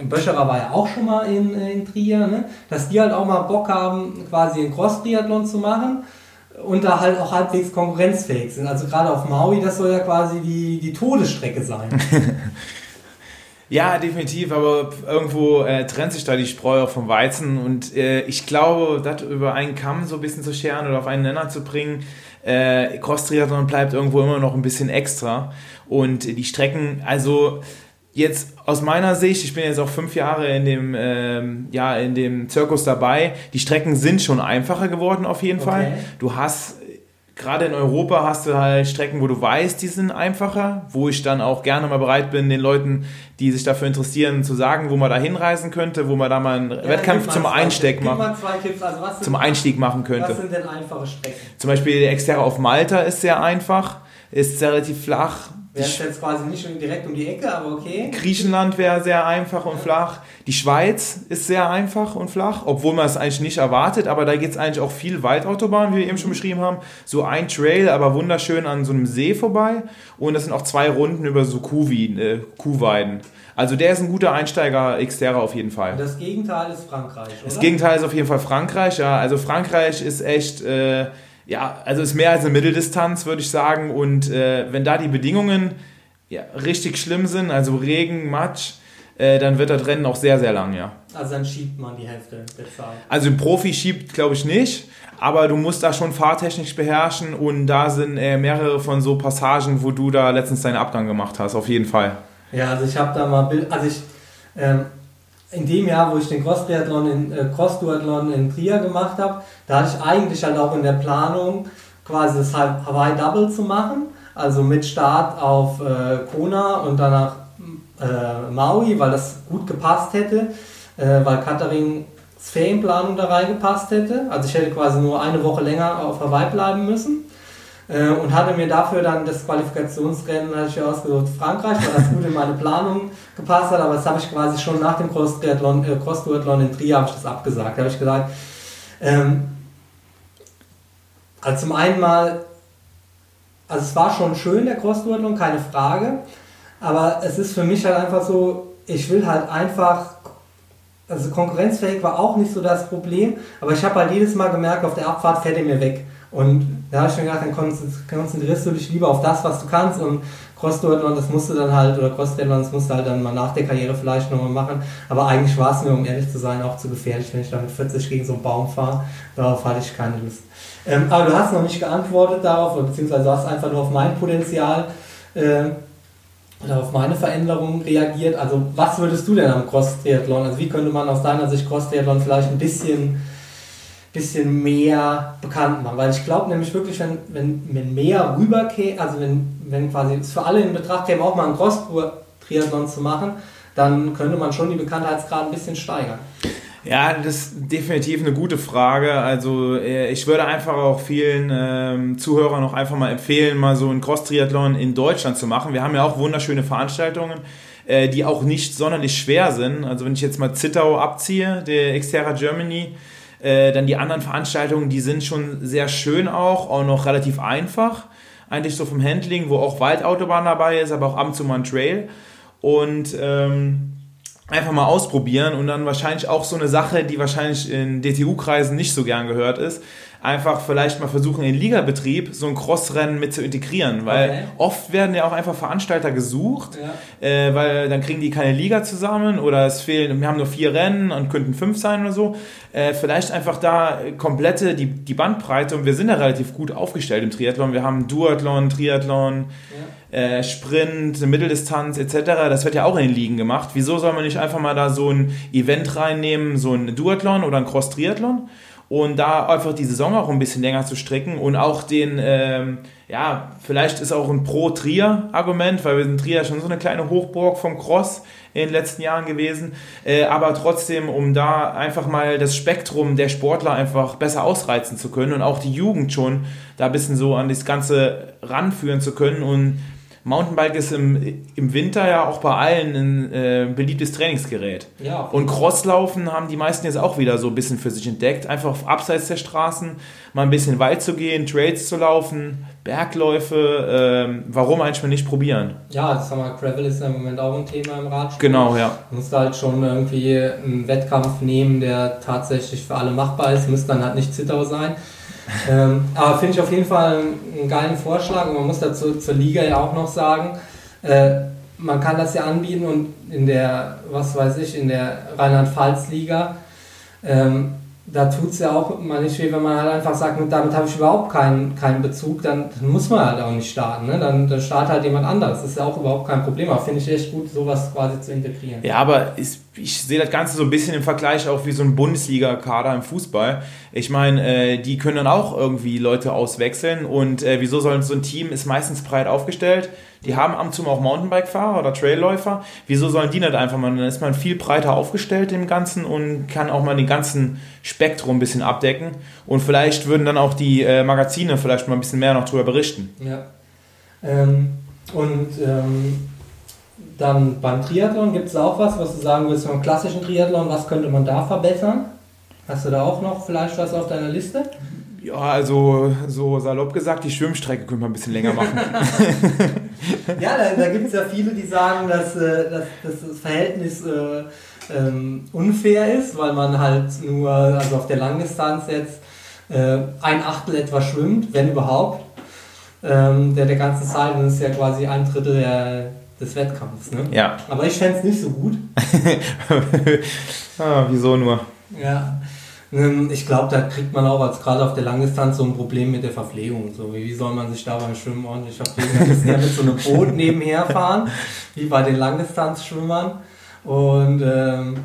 Böscherer war ja auch schon mal in, äh, in Trier, ne? dass die halt auch mal Bock haben, quasi einen Cross-Triathlon zu machen und da halt auch halbwegs konkurrenzfähig sind. Also gerade auf Maui, das soll ja quasi die, die Todesstrecke sein. ja, definitiv, aber irgendwo äh, trennt sich da die Spreu vom Weizen und äh, ich glaube, das über einen Kamm so ein bisschen zu scheren oder auf einen Nenner zu bringen, äh, Cross-Triathlon bleibt irgendwo immer noch ein bisschen extra und die Strecken, also jetzt aus meiner Sicht, ich bin jetzt auch fünf Jahre in dem, ähm, ja, in dem Zirkus dabei, die Strecken sind schon einfacher geworden auf jeden okay. Fall. Du hast gerade in Europa hast du halt Strecken, wo du weißt, die sind einfacher, wo ich dann auch gerne mal bereit bin, den Leuten, die sich dafür interessieren, zu sagen, wo man da hinreisen könnte, wo man da mal einen ja, Wettkampf zum Einstieg machen, also zum Einstieg machen könnte. Was sind denn einfache Strecken? Zum Beispiel der Exterra auf Malta ist sehr einfach, ist relativ flach, Wäre jetzt quasi nicht direkt um die Ecke, aber okay. Griechenland wäre sehr einfach und flach. Die Schweiz ist sehr einfach und flach, obwohl man es eigentlich nicht erwartet, aber da geht es eigentlich auch viel Waldautobahn, wie wir eben schon beschrieben haben. So ein Trail, aber wunderschön an so einem See vorbei. Und das sind auch zwei Runden über so Kuhweiden. Äh, Kuhweiden. Also der ist ein guter Einsteiger Xterra auf jeden Fall. Und das Gegenteil ist Frankreich, oder? Das Gegenteil ist auf jeden Fall Frankreich, ja. Also Frankreich ist echt... Äh, ja, also ist mehr als eine Mitteldistanz, würde ich sagen. Und äh, wenn da die Bedingungen ja, richtig schlimm sind, also Regen, Matsch, äh, dann wird das Rennen auch sehr, sehr lang, ja. Also dann schiebt man die Hälfte der Zeit. Also ein Profi schiebt, glaube ich, nicht. Aber du musst da schon fahrtechnisch beherrschen und da sind äh, mehrere von so Passagen, wo du da letztens deinen Abgang gemacht hast, auf jeden Fall. Ja, also ich habe da mal Bild, also ich ähm, in dem Jahr, wo ich den Cross-Triathlon in, äh, Cross-Duathlon in Trier gemacht habe, da hatte ich eigentlich halt auch in der Planung quasi das Hawaii Double zu machen, also mit Start auf äh, Kona und danach äh, Maui, weil das gut gepasst hätte, äh, weil Katharins Ferienplanung da reingepasst hätte. Also ich hätte quasi nur eine Woche länger auf Hawaii bleiben müssen. Äh, und hatte mir dafür dann das Qualifikationsrennen hatte ich ausgesucht Frankreich, weil das gut in meine Planung gepasst hat, aber das habe ich quasi schon nach dem Cross-Duathlon äh, Cross in Trier habe ich das abgesagt. Da habe ich gesagt, ähm, also zum einen mal, also es war schon schön, der Cross-Duathlon, keine Frage, aber es ist für mich halt einfach so, ich will halt einfach also konkurrenzfähig war auch nicht so das Problem, aber ich habe halt jedes Mal gemerkt, auf der Abfahrt fährt er mir weg. Und da habe ich mir gedacht, dann konzentrierst du dich lieber auf das, was du kannst und Cross-Duathlon, das musst du dann halt, oder Cross-Triathlon, das musst du halt dann mal nach der Karriere vielleicht nochmal machen. Aber eigentlich war es mir, um ehrlich zu sein, auch zu gefährlich, wenn ich da mit 40 gegen so einen Baum fahre. Darauf hatte ich keine Lust. Ähm, aber du hast noch nicht geantwortet darauf, beziehungsweise hast einfach nur auf mein Potenzial äh, oder auf meine Veränderungen reagiert. Also was würdest du denn am Cross-Triathlon, also wie könnte man aus deiner Sicht Cross-Triathlon vielleicht ein bisschen, bisschen mehr bekannt machen? Weil ich glaube nämlich wirklich, wenn, wenn, wenn mehr rüberkäme, also wenn, wenn quasi es für alle in Betracht käme, auch mal einen Cross-Triathlon zu machen, dann könnte man schon die Bekanntheitsgrad ein bisschen steigern. Ja, das ist definitiv eine gute Frage. Also äh, ich würde einfach auch vielen ähm, Zuhörern noch einfach mal empfehlen, mal so einen Cross-Triathlon in Deutschland zu machen. Wir haben ja auch wunderschöne Veranstaltungen, äh, die auch nicht sonderlich schwer sind. Also wenn ich jetzt mal Zittau abziehe, der Xterra Germany, äh, dann die anderen Veranstaltungen, die sind schon sehr schön auch, auch noch relativ einfach. Eigentlich so vom Handling, wo auch Waldautobahn dabei ist, aber auch ab und zu mal ein Trail. Und ähm, einfach mal ausprobieren und dann wahrscheinlich auch so eine Sache, die wahrscheinlich in DTU-Kreisen nicht so gern gehört ist, einfach vielleicht mal versuchen, in den Ligabetrieb so ein Crossrennen mit zu integrieren, weil okay. oft werden ja auch einfach Veranstalter gesucht, ja. äh, weil dann kriegen die keine Liga zusammen oder es fehlen, wir haben nur vier Rennen und könnten fünf sein oder so. Äh, vielleicht einfach da komplette die, die Bandbreite und wir sind da relativ gut aufgestellt im Triathlon. Wir haben Duathlon, Triathlon. Ja äh, Sprint, Mitteldistanz etc., das wird ja auch in den Ligen gemacht. Wieso soll man nicht einfach mal da so ein Event reinnehmen, so ein Duathlon oder ein Cross-Triathlon und da einfach die Saison auch ein bisschen länger zu stricken und auch den, ähm, ja, vielleicht ist auch ein Pro-Trier-Argument, weil wir sind Trier schon so eine kleine Hochburg vom Cross in den letzten Jahren gewesen, äh, aber trotzdem, um da einfach mal das Spektrum der Sportler einfach besser ausreizen zu können und auch die Jugend schon da ein bisschen so an das Ganze ranführen zu können und Mountainbike ist im, im Winter ja auch bei allen ein äh, beliebtes Trainingsgerät. Ja. Und Crosslaufen haben die meisten jetzt auch wieder so ein bisschen für sich entdeckt. Einfach abseits der Straßen mal ein bisschen weit zu gehen, Trails zu laufen, Bergläufe. Ähm, warum eigentlich mal nicht probieren? Ja, das haben wir, Gravel ist ja im Moment auch ein Thema im Radsport. Genau, ja. Du musst halt schon irgendwie einen Wettkampf nehmen, der tatsächlich für alle machbar ist. Müsste dann halt nicht Zittau sein ähm, aber finde ich auf jeden Fall einen, geilen Vorschlag. Und man muss dazu zur Liga ja auch noch sagen, äh, man kann das ja anbieten und in der, was weiß ich, in der Rheinland-Pfalz-Liga ähm, da tut es ja auch mal nicht weh, wenn man halt einfach sagt, damit habe ich überhaupt keinen, keinen Bezug, dann, dann muss man halt auch nicht starten. Ne? Dann, dann startet halt jemand anderes. Das ist ja auch überhaupt kein Problem. Aber finde ich echt gut, sowas quasi zu integrieren. Ja, aber ist, ich sehe das Ganze so ein bisschen im Vergleich auch wie so ein Bundesliga-Kader im Fußball. Ich meine, äh, die können dann auch irgendwie Leute auswechseln und äh, wieso soll so ein Team ist meistens breit aufgestellt die haben am Zum auch Mountainbike-Fahrer oder Trailläufer. Wieso sollen die nicht einfach mal? Dann ist man viel breiter aufgestellt im Ganzen und kann auch mal den ganzen Spektrum ein bisschen abdecken. Und vielleicht würden dann auch die äh, Magazine vielleicht mal ein bisschen mehr noch darüber berichten. Ja. Ähm, und ähm, dann beim Triathlon gibt es auch was, was du sagen willst beim klassischen Triathlon, was könnte man da verbessern? Hast du da auch noch vielleicht was auf deiner Liste? Ja, also so salopp gesagt, die Schwimmstrecke könnte man ein bisschen länger machen. ja, da, da gibt es ja viele, die sagen, dass, äh, dass, dass das Verhältnis äh, ähm, unfair ist, weil man halt nur, also auf der Langdistanz jetzt, äh, ein Achtel etwa schwimmt, wenn überhaupt. Ähm, der der ganzen Zeit und ist ja quasi ein Drittel der, des Wettkampfs. Ne? Ja. Aber ich fände es nicht so gut. ah, wieso nur? Ja. Ähm, ich glaube, da kriegt man auch als gerade auf der Langdistanz so ein Problem mit der Verpflegung. So, wie soll man sich da beim Schwimmen ordentlich verpflegen? Da müssen ja mit so einem Boot nebenher fahren, wie bei den Langdistanzschwimmern. Und, ähm,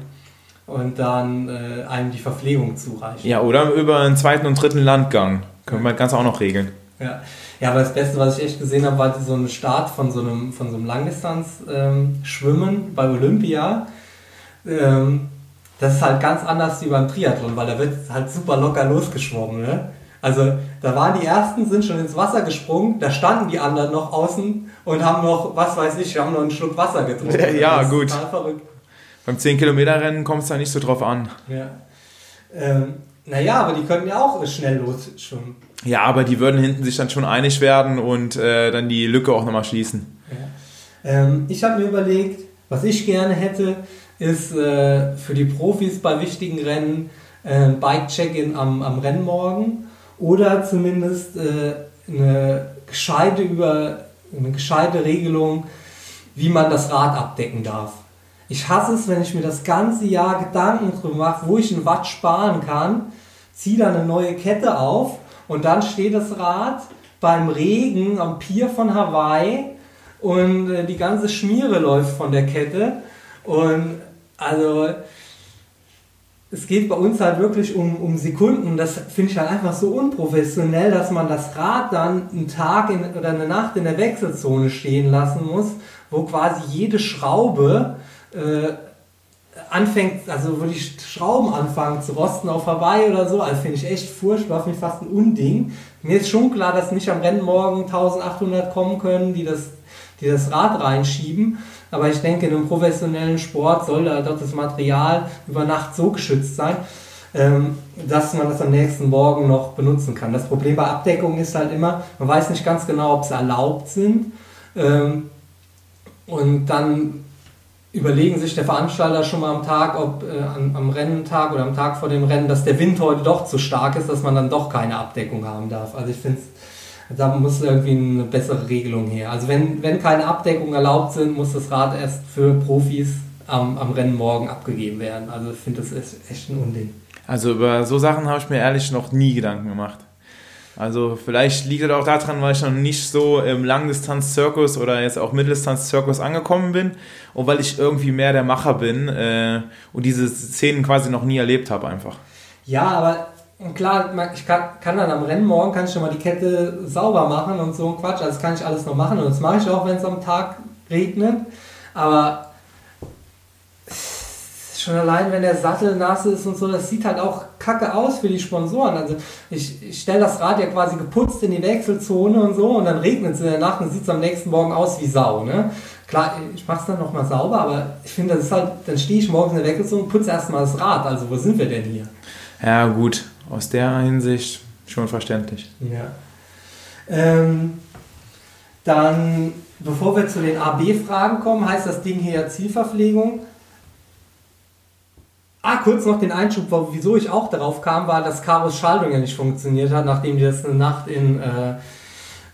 und dann äh, einem die Verpflegung zureichen. Ja, oder über einen zweiten und dritten Landgang. Können wir ganz auch noch regeln. Ja. ja, aber das Beste, was ich echt gesehen habe, war so ein Start von so einem, von so einem Langdistanz-Schwimmen ähm, bei Olympia. Ähm, das ist halt ganz anders wie beim Triathlon, weil da wird halt super locker losgeschwommen. Ne? Also da waren die ersten, sind schon ins Wasser gesprungen, da standen die anderen noch außen und haben noch, was weiß ich, haben noch einen Schluck Wasser getrunken. Ja, ja gut. Beim 10 Kilometer Rennen kommt es da nicht so drauf an. Ja. Ähm, naja, aber die könnten ja auch schnell losschwimmen. Ja, aber die würden hinten sich dann schon einig werden und äh, dann die Lücke auch nochmal schließen. Ja. Ähm, ich habe mir überlegt, was ich gerne hätte, ist äh, für die Profis bei wichtigen Rennen äh, Bike-Check-In am, am Rennmorgen oder zumindest äh, eine, gescheite über, eine gescheite Regelung, wie man das Rad abdecken darf. Ich hasse es, wenn ich mir das ganze Jahr Gedanken drüber mache, wo ich ein Watt sparen kann, ziehe dann eine neue Kette auf und dann steht das Rad beim Regen am Pier von Hawaii und äh, die ganze Schmiere läuft von der Kette. Und also es geht bei uns halt wirklich um, um Sekunden. Das finde ich halt einfach so unprofessionell, dass man das Rad dann einen Tag in, oder eine Nacht in der Wechselzone stehen lassen muss, wo quasi jede Schraube äh, anfängt, also wo die Schrauben anfangen zu rosten auf Hawaii oder so. Also finde ich echt furchtbar, finde ich fast ein Unding. Mir ist schon klar, dass nicht am Rennen morgen 1800 kommen können, die das, die das Rad reinschieben. Aber ich denke, in einem professionellen Sport soll da doch das Material über Nacht so geschützt sein, ähm, dass man das am nächsten Morgen noch benutzen kann. Das Problem bei Abdeckungen ist halt immer, man weiß nicht ganz genau, ob sie erlaubt sind. Ähm, und dann überlegen sich der Veranstalter schon mal am Tag, ob äh, am, am Renntag oder am Tag vor dem Rennen, dass der Wind heute doch zu stark ist, dass man dann doch keine Abdeckung haben darf. Also ich finde es da muss irgendwie eine bessere Regelung her. Also wenn, wenn keine Abdeckungen erlaubt sind, muss das Rad erst für Profis am, am Rennen morgen abgegeben werden. Also ich finde das ist echt ein Unding. Also über so Sachen habe ich mir ehrlich noch nie Gedanken gemacht. Also vielleicht liegt es auch daran, weil ich noch nicht so im Langdistanz-Zirkus oder jetzt auch Mitteldistanz-Zirkus angekommen bin und weil ich irgendwie mehr der Macher bin äh, und diese Szenen quasi noch nie erlebt habe einfach. Ja, aber und klar, ich kann, kann, dann am Rennen morgen kann ich schon mal die Kette sauber machen und so ein Quatsch. Also das kann ich alles noch machen und das mache ich auch, wenn es am Tag regnet. Aber schon allein, wenn der Sattel nass ist und so, das sieht halt auch kacke aus für die Sponsoren. Also ich, ich stelle das Rad ja quasi geputzt in die Wechselzone und so und dann regnet es in der Nacht und sieht es am nächsten Morgen aus wie Sau. Ne? Klar, ich mache es dann nochmal sauber, aber ich finde, das ist halt, dann stehe ich morgens in der Wechselzone und putze erstmal das Rad. Also wo sind wir denn hier? Ja, gut aus der Hinsicht schon verständlich. Ja. Ähm, dann, bevor wir zu den AB-Fragen kommen, heißt das Ding hier Zielverpflegung. Ah, kurz noch den Einschub, wieso ich auch darauf kam, war, dass Karos Schaltung ja nicht funktioniert hat, nachdem die das eine Nacht in, äh,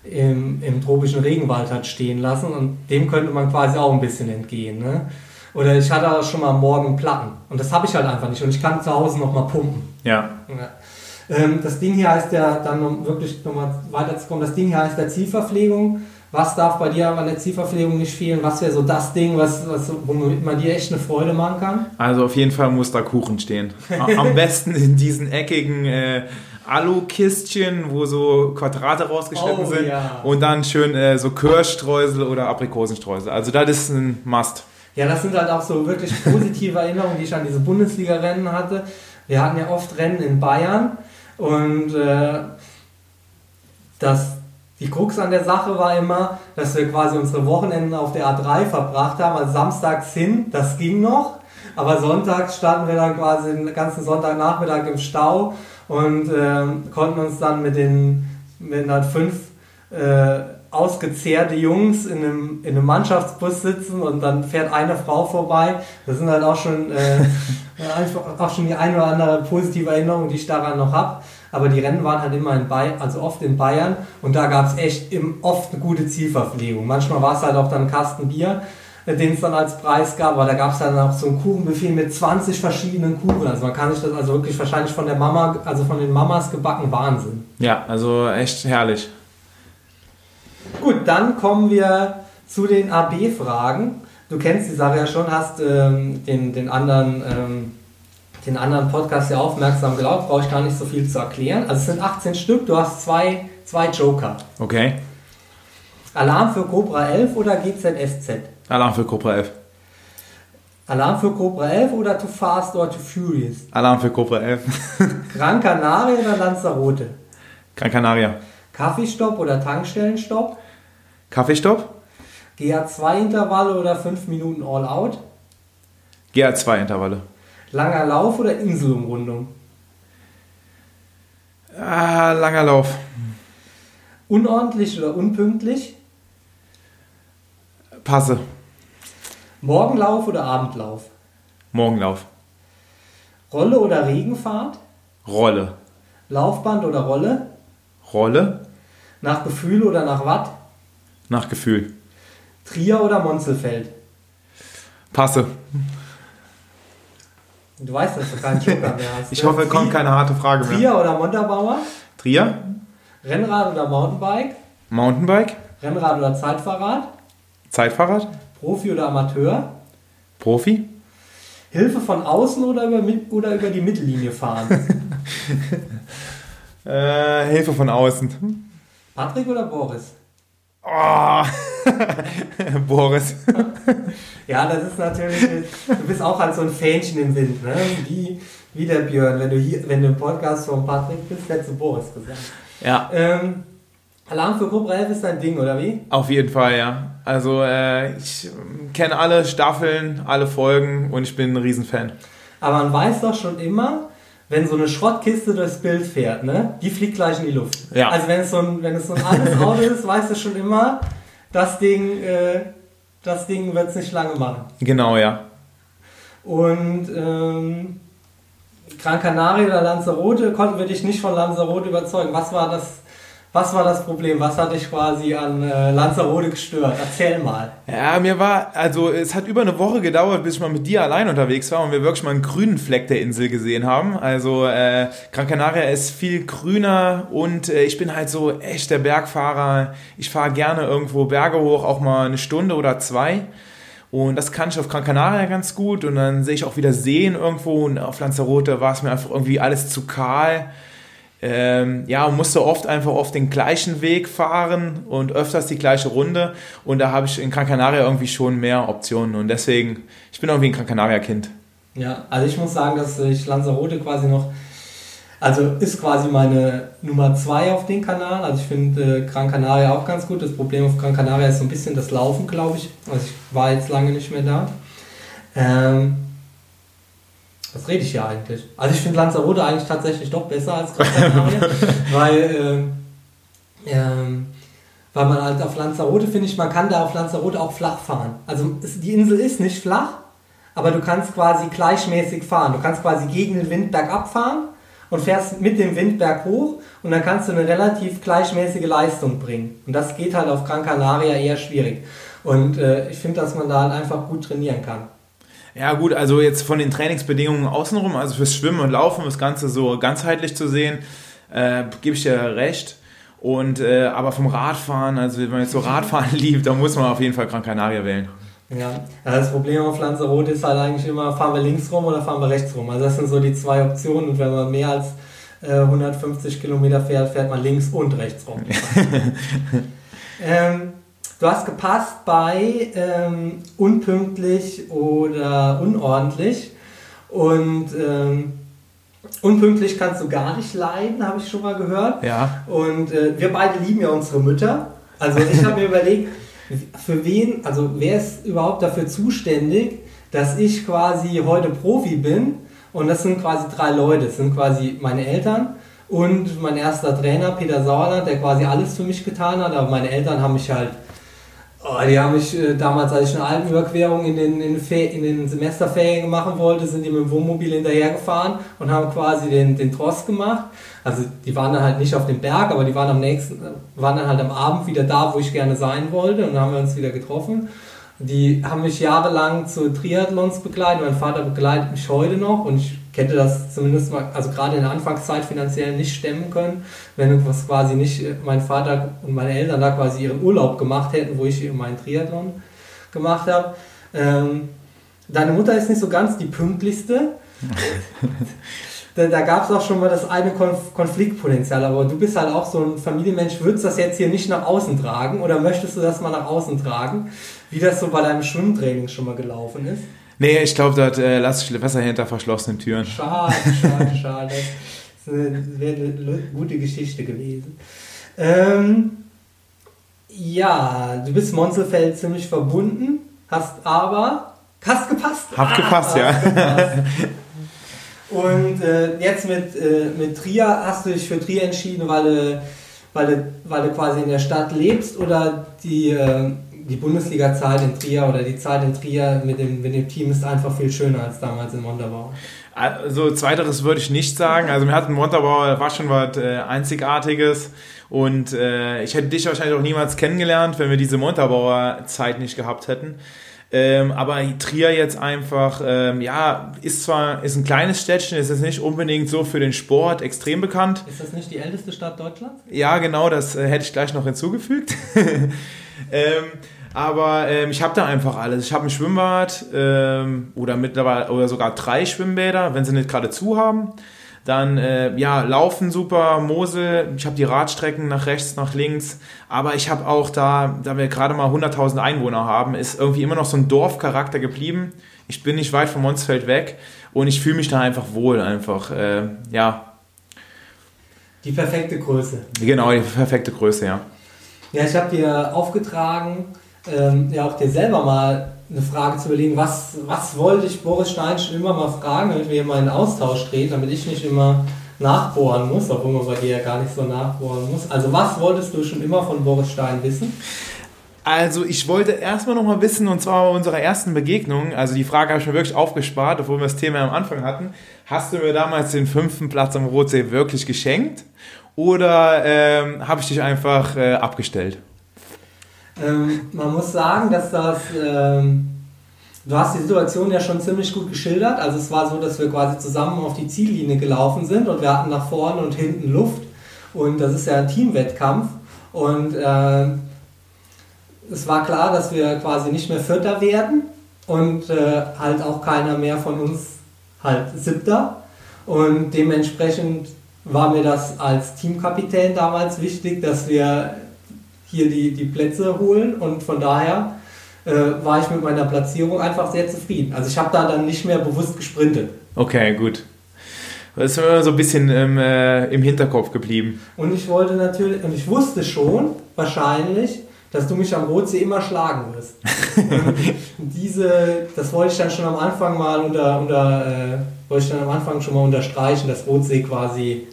im, im tropischen Regenwald hat stehen lassen. Und dem könnte man quasi auch ein bisschen entgehen. Ne? Oder ich hatte auch schon mal morgen Platten. Und das habe ich halt einfach nicht. Und ich kann zu Hause nochmal pumpen. Ja. ja. Ähm, das Ding hier heißt ja, dann um wirklich nochmal weiterzukommen, das Ding hier heißt der Zielverpflegung. Was darf bei dir an der Zielverpflegung nicht fehlen? Was wäre so das Ding, was, was, womit man dir echt eine Freude machen kann? Also auf jeden Fall muss da Kuchen stehen. Am besten in diesen eckigen äh, Alu-Kistchen, wo so Quadrate rausgeschnitten oh, sind. Ja. Und dann schön äh, so Kirschstreusel oder Aprikosenstreusel. Also das ist ein Must. Ja, das sind halt auch so wirklich positive Erinnerungen, die ich an diese Bundesliga-Rennen hatte. Wir hatten ja oft Rennen in Bayern und äh, das, die Krux an der Sache war immer, dass wir quasi unsere Wochenenden auf der A3 verbracht haben, also samstags hin, das ging noch, aber sonntags standen wir dann quasi den ganzen Sonntagnachmittag im Stau und äh, konnten uns dann mit den mit einer fünf äh, ausgezehrte Jungs in einem, in einem Mannschaftsbus sitzen und dann fährt eine Frau vorbei. Das sind halt auch schon, äh, auch schon die eine oder andere positive Erinnerung, die ich daran noch habe. Aber die Rennen waren halt immer in Bayern, also oft in Bayern und da gab es echt im, oft eine gute Zielverpflegung. Manchmal war es halt auch dann ein Kasten Bier, äh, den es dann als Preis gab, aber da gab es dann auch so ein Kuchenbuffet mit 20 verschiedenen Kuchen. Also man kann sich das also wirklich wahrscheinlich von der Mama, also von den Mamas gebacken, Wahnsinn. Ja, also echt herrlich. Gut, dann kommen wir zu den AB-Fragen. Du kennst die Sache ja schon, hast ähm, den, den, anderen, ähm, den anderen Podcast ja aufmerksam gelaufen, brauche ich gar nicht so viel zu erklären. Also es sind 18 Stück, du hast zwei, zwei Joker. Okay. Alarm für Cobra 11 oder GZSZ? Alarm für Cobra 11. Alarm für Cobra 11 oder Too Fast or Too Furious? Alarm für Cobra 11. Gran Canaria oder Lanzarote? Gran Canaria. Kaffeestopp oder Tankstellenstopp? Kaffeestopp. GA2-Intervalle oder 5 Minuten All-Out? GA2-Intervalle. Langer Lauf oder Inselumrundung? Ah, langer Lauf. Unordentlich oder unpünktlich? Passe. Morgenlauf oder Abendlauf? Morgenlauf. Rolle oder Regenfahrt? Rolle. Laufband oder Rolle? Rolle. Nach Gefühl oder nach Watt? Nach Gefühl. Trier oder Monzelfeld? Passe. Du weißt, dass du keinen Joker mehr hast. Ich hoffe, kommt keine harte Frage mehr. Trier oder Montabaur? Trier. Rennrad oder Mountainbike? Mountainbike. Rennrad oder Zeitfahrrad? Zeitfahrrad? Profi oder Amateur? Profi? Hilfe von außen oder über, oder über die Mittellinie fahren? äh, Hilfe von außen. Patrick oder Boris? Oh. Boris. ja, das ist natürlich, du bist auch halt so ein Fähnchen im Wind, ne? Wie, wie der Björn. Wenn du hier, wenn du im Podcast von Patrick bist, hättest du Boris gesagt. Ja. Ähm, Alarm für Gruppe 11 ist dein Ding, oder wie? Auf jeden Fall, ja. Also äh, ich kenne alle Staffeln, alle Folgen und ich bin ein Riesenfan. Aber man weiß doch schon immer, wenn so eine Schrottkiste durchs Bild fährt, ne, die fliegt gleich in die Luft. Ja. Also wenn es so ein, wenn es so ein altes Auto ist, weißt du schon immer, das Ding, äh, das Ding wird es nicht lange machen. Genau, ja. Und ähm, Gran Canaria oder Lanzarote konnten wir dich nicht von Lanzarote überzeugen. Was war das was war das Problem? Was hat dich quasi an äh, Lanzarote gestört? Erzähl mal. Ja, mir war, also es hat über eine Woche gedauert, bis ich mal mit dir allein unterwegs war und wir wirklich mal einen grünen Fleck der Insel gesehen haben. Also äh, Gran Canaria ist viel grüner und äh, ich bin halt so echt der Bergfahrer. Ich fahre gerne irgendwo Berge hoch, auch mal eine Stunde oder zwei. Und das kann ich auf Gran Canaria ganz gut. Und dann sehe ich auch wieder Seen irgendwo. Und auf Lanzarote war es mir einfach irgendwie alles zu kahl ähm, ja, musste oft einfach auf den gleichen Weg fahren und öfters die gleiche Runde. Und da habe ich in Gran Canaria irgendwie schon mehr Optionen. Und deswegen, ich bin irgendwie ein Gran Canaria-Kind. Ja, also ich muss sagen, dass ich Lanzarote quasi noch, also ist quasi meine Nummer zwei auf den Kanal. Also ich finde äh, Gran Canaria auch ganz gut. Das Problem auf Gran Canaria ist so ein bisschen das Laufen, glaube ich. Also ich war jetzt lange nicht mehr da. Ähm, was rede ich hier eigentlich? Also ich finde Lanzarote eigentlich tatsächlich doch besser als Gran Canaria, weil, ähm, ähm, weil man halt auf Lanzarote, finde ich, man kann da auf Lanzarote auch flach fahren. Also es, die Insel ist nicht flach, aber du kannst quasi gleichmäßig fahren. Du kannst quasi gegen den Wind bergab fahren und fährst mit dem Wind berghoch und dann kannst du eine relativ gleichmäßige Leistung bringen. Und das geht halt auf Gran Canaria eher schwierig. Und äh, ich finde, dass man da halt einfach gut trainieren kann. Ja gut, also jetzt von den Trainingsbedingungen außenrum, also fürs Schwimmen und Laufen, das Ganze so ganzheitlich zu sehen, äh, gebe ich dir recht. Und äh, aber vom Radfahren, also wenn man jetzt so Radfahren liebt, dann muss man auf jeden Fall Gran Canaria wählen. Ja, das Problem auf Lanzarote ist halt eigentlich immer, fahren wir links rum oder fahren wir rechts rum. Also das sind so die zwei Optionen und wenn man mehr als äh, 150 Kilometer fährt, fährt man links und rechts rum. ähm, Du hast gepasst bei ähm, unpünktlich oder unordentlich. Und ähm, unpünktlich kannst du gar nicht leiden, habe ich schon mal gehört. Ja. Und äh, wir beide lieben ja unsere Mütter. Also ich habe mir überlegt, für wen, also wer ist überhaupt dafür zuständig, dass ich quasi heute Profi bin? Und das sind quasi drei Leute. Das sind quasi meine Eltern und mein erster Trainer, Peter Sauerland, der quasi alles für mich getan hat. Aber meine Eltern haben mich halt Oh, die haben mich äh, damals, als ich eine Alpenüberquerung in den, in, in den Semesterferien machen wollte, sind die mit dem Wohnmobil hinterhergefahren und haben quasi den, den Trost gemacht. Also die waren dann halt nicht auf dem Berg, aber die waren am nächsten, waren dann halt am Abend wieder da, wo ich gerne sein wollte und haben wir uns wieder getroffen. Die haben mich jahrelang zu Triathlons begleitet. Mein Vater begleitet mich heute noch und ich hätte das zumindest mal, also gerade in der Anfangszeit finanziell nicht stemmen können, wenn was quasi nicht äh, mein Vater und meine Eltern da quasi ihren Urlaub gemacht hätten, wo ich meinen Triathlon gemacht habe. Ähm, deine Mutter ist nicht so ganz die pünktlichste. da, da gab es auch schon mal das eine Konf Konfliktpotenzial, aber du bist halt auch so ein Familienmensch, würdest du das jetzt hier nicht nach außen tragen oder möchtest du das mal nach außen tragen, wie das so bei deinem Schwimmtraining schon mal gelaufen ist? Nee, ich glaube, dort äh, lasse ich besser hinter verschlossenen Türen. Schade, schade, schade. Das wäre eine gute Geschichte gewesen. Ähm, ja, du bist Monzelfeld ziemlich verbunden, hast aber. Hast gepasst. Hab gepasst, ah, ja. Gepasst. Und äh, jetzt mit, äh, mit Trier hast du dich für Trier entschieden, weil du, weil, du, weil du quasi in der Stadt lebst oder die. Äh, die Bundesliga-Zeit in Trier oder die Zeit in Trier mit dem, mit dem Team ist einfach viel schöner als damals in Montabaur. Also zweiteres würde ich nicht sagen. Also mir hat in Montabaur war schon was äh, Einzigartiges und äh, ich hätte dich wahrscheinlich auch niemals kennengelernt, wenn wir diese Montabauer Zeit nicht gehabt hätten. Ähm, aber Trier jetzt einfach, ähm, ja, ist zwar ist ein kleines Städtchen, ist jetzt nicht unbedingt so für den Sport extrem bekannt. Ist das nicht die älteste Stadt Deutschlands? Ja, genau, das äh, hätte ich gleich noch hinzugefügt. ähm, Aber ähm, ich habe da einfach alles. Ich habe ein Schwimmbad ähm, oder mittlerweile oder sogar drei Schwimmbäder, wenn sie nicht gerade zu haben. Dann äh, ja, Laufen super, Mosel, ich habe die Radstrecken nach rechts, nach links, aber ich habe auch da, da wir gerade mal 100.000 Einwohner haben, ist irgendwie immer noch so ein Dorfcharakter geblieben. Ich bin nicht weit vom Monsfeld weg und ich fühle mich da einfach wohl, einfach, äh, ja. Die perfekte Größe. Genau, die perfekte Größe, ja. Ja, ich habe dir aufgetragen, ähm, ja auch dir selber mal eine Frage zu überlegen, was, was wollte ich Boris Stein schon immer mal fragen, damit wir hier mal einen Austausch drehen, damit ich nicht immer nachbohren muss, obwohl man bei dir ja gar nicht so nachbohren muss. Also was wolltest du schon immer von Boris Stein wissen? Also ich wollte erstmal noch mal wissen, und zwar bei unserer ersten Begegnung, also die Frage habe ich mir wirklich aufgespart, obwohl wir das Thema am Anfang hatten. Hast du mir damals den fünften Platz am Rotsee wirklich geschenkt oder ähm, habe ich dich einfach äh, abgestellt? Ähm, man muss sagen, dass das. Ähm, du hast die Situation ja schon ziemlich gut geschildert. Also es war so, dass wir quasi zusammen auf die Ziellinie gelaufen sind und wir hatten nach vorne und hinten Luft. Und das ist ja ein Teamwettkampf. Und äh, es war klar, dass wir quasi nicht mehr Vierter werden und äh, halt auch keiner mehr von uns halt Siebter. Und dementsprechend war mir das als Teamkapitän damals wichtig, dass wir hier die, die Plätze holen und von daher äh, war ich mit meiner Platzierung einfach sehr zufrieden. Also ich habe da dann nicht mehr bewusst gesprintet. Okay, gut. Das ist immer so ein bisschen im, äh, im Hinterkopf geblieben. Und ich wollte natürlich, und ich wusste schon, wahrscheinlich, dass du mich am Rotsee immer schlagen wirst. diese, das wollte ich dann schon am Anfang mal unter, unter äh, wollte ich dann am Anfang schon mal unterstreichen, dass Rotsee quasi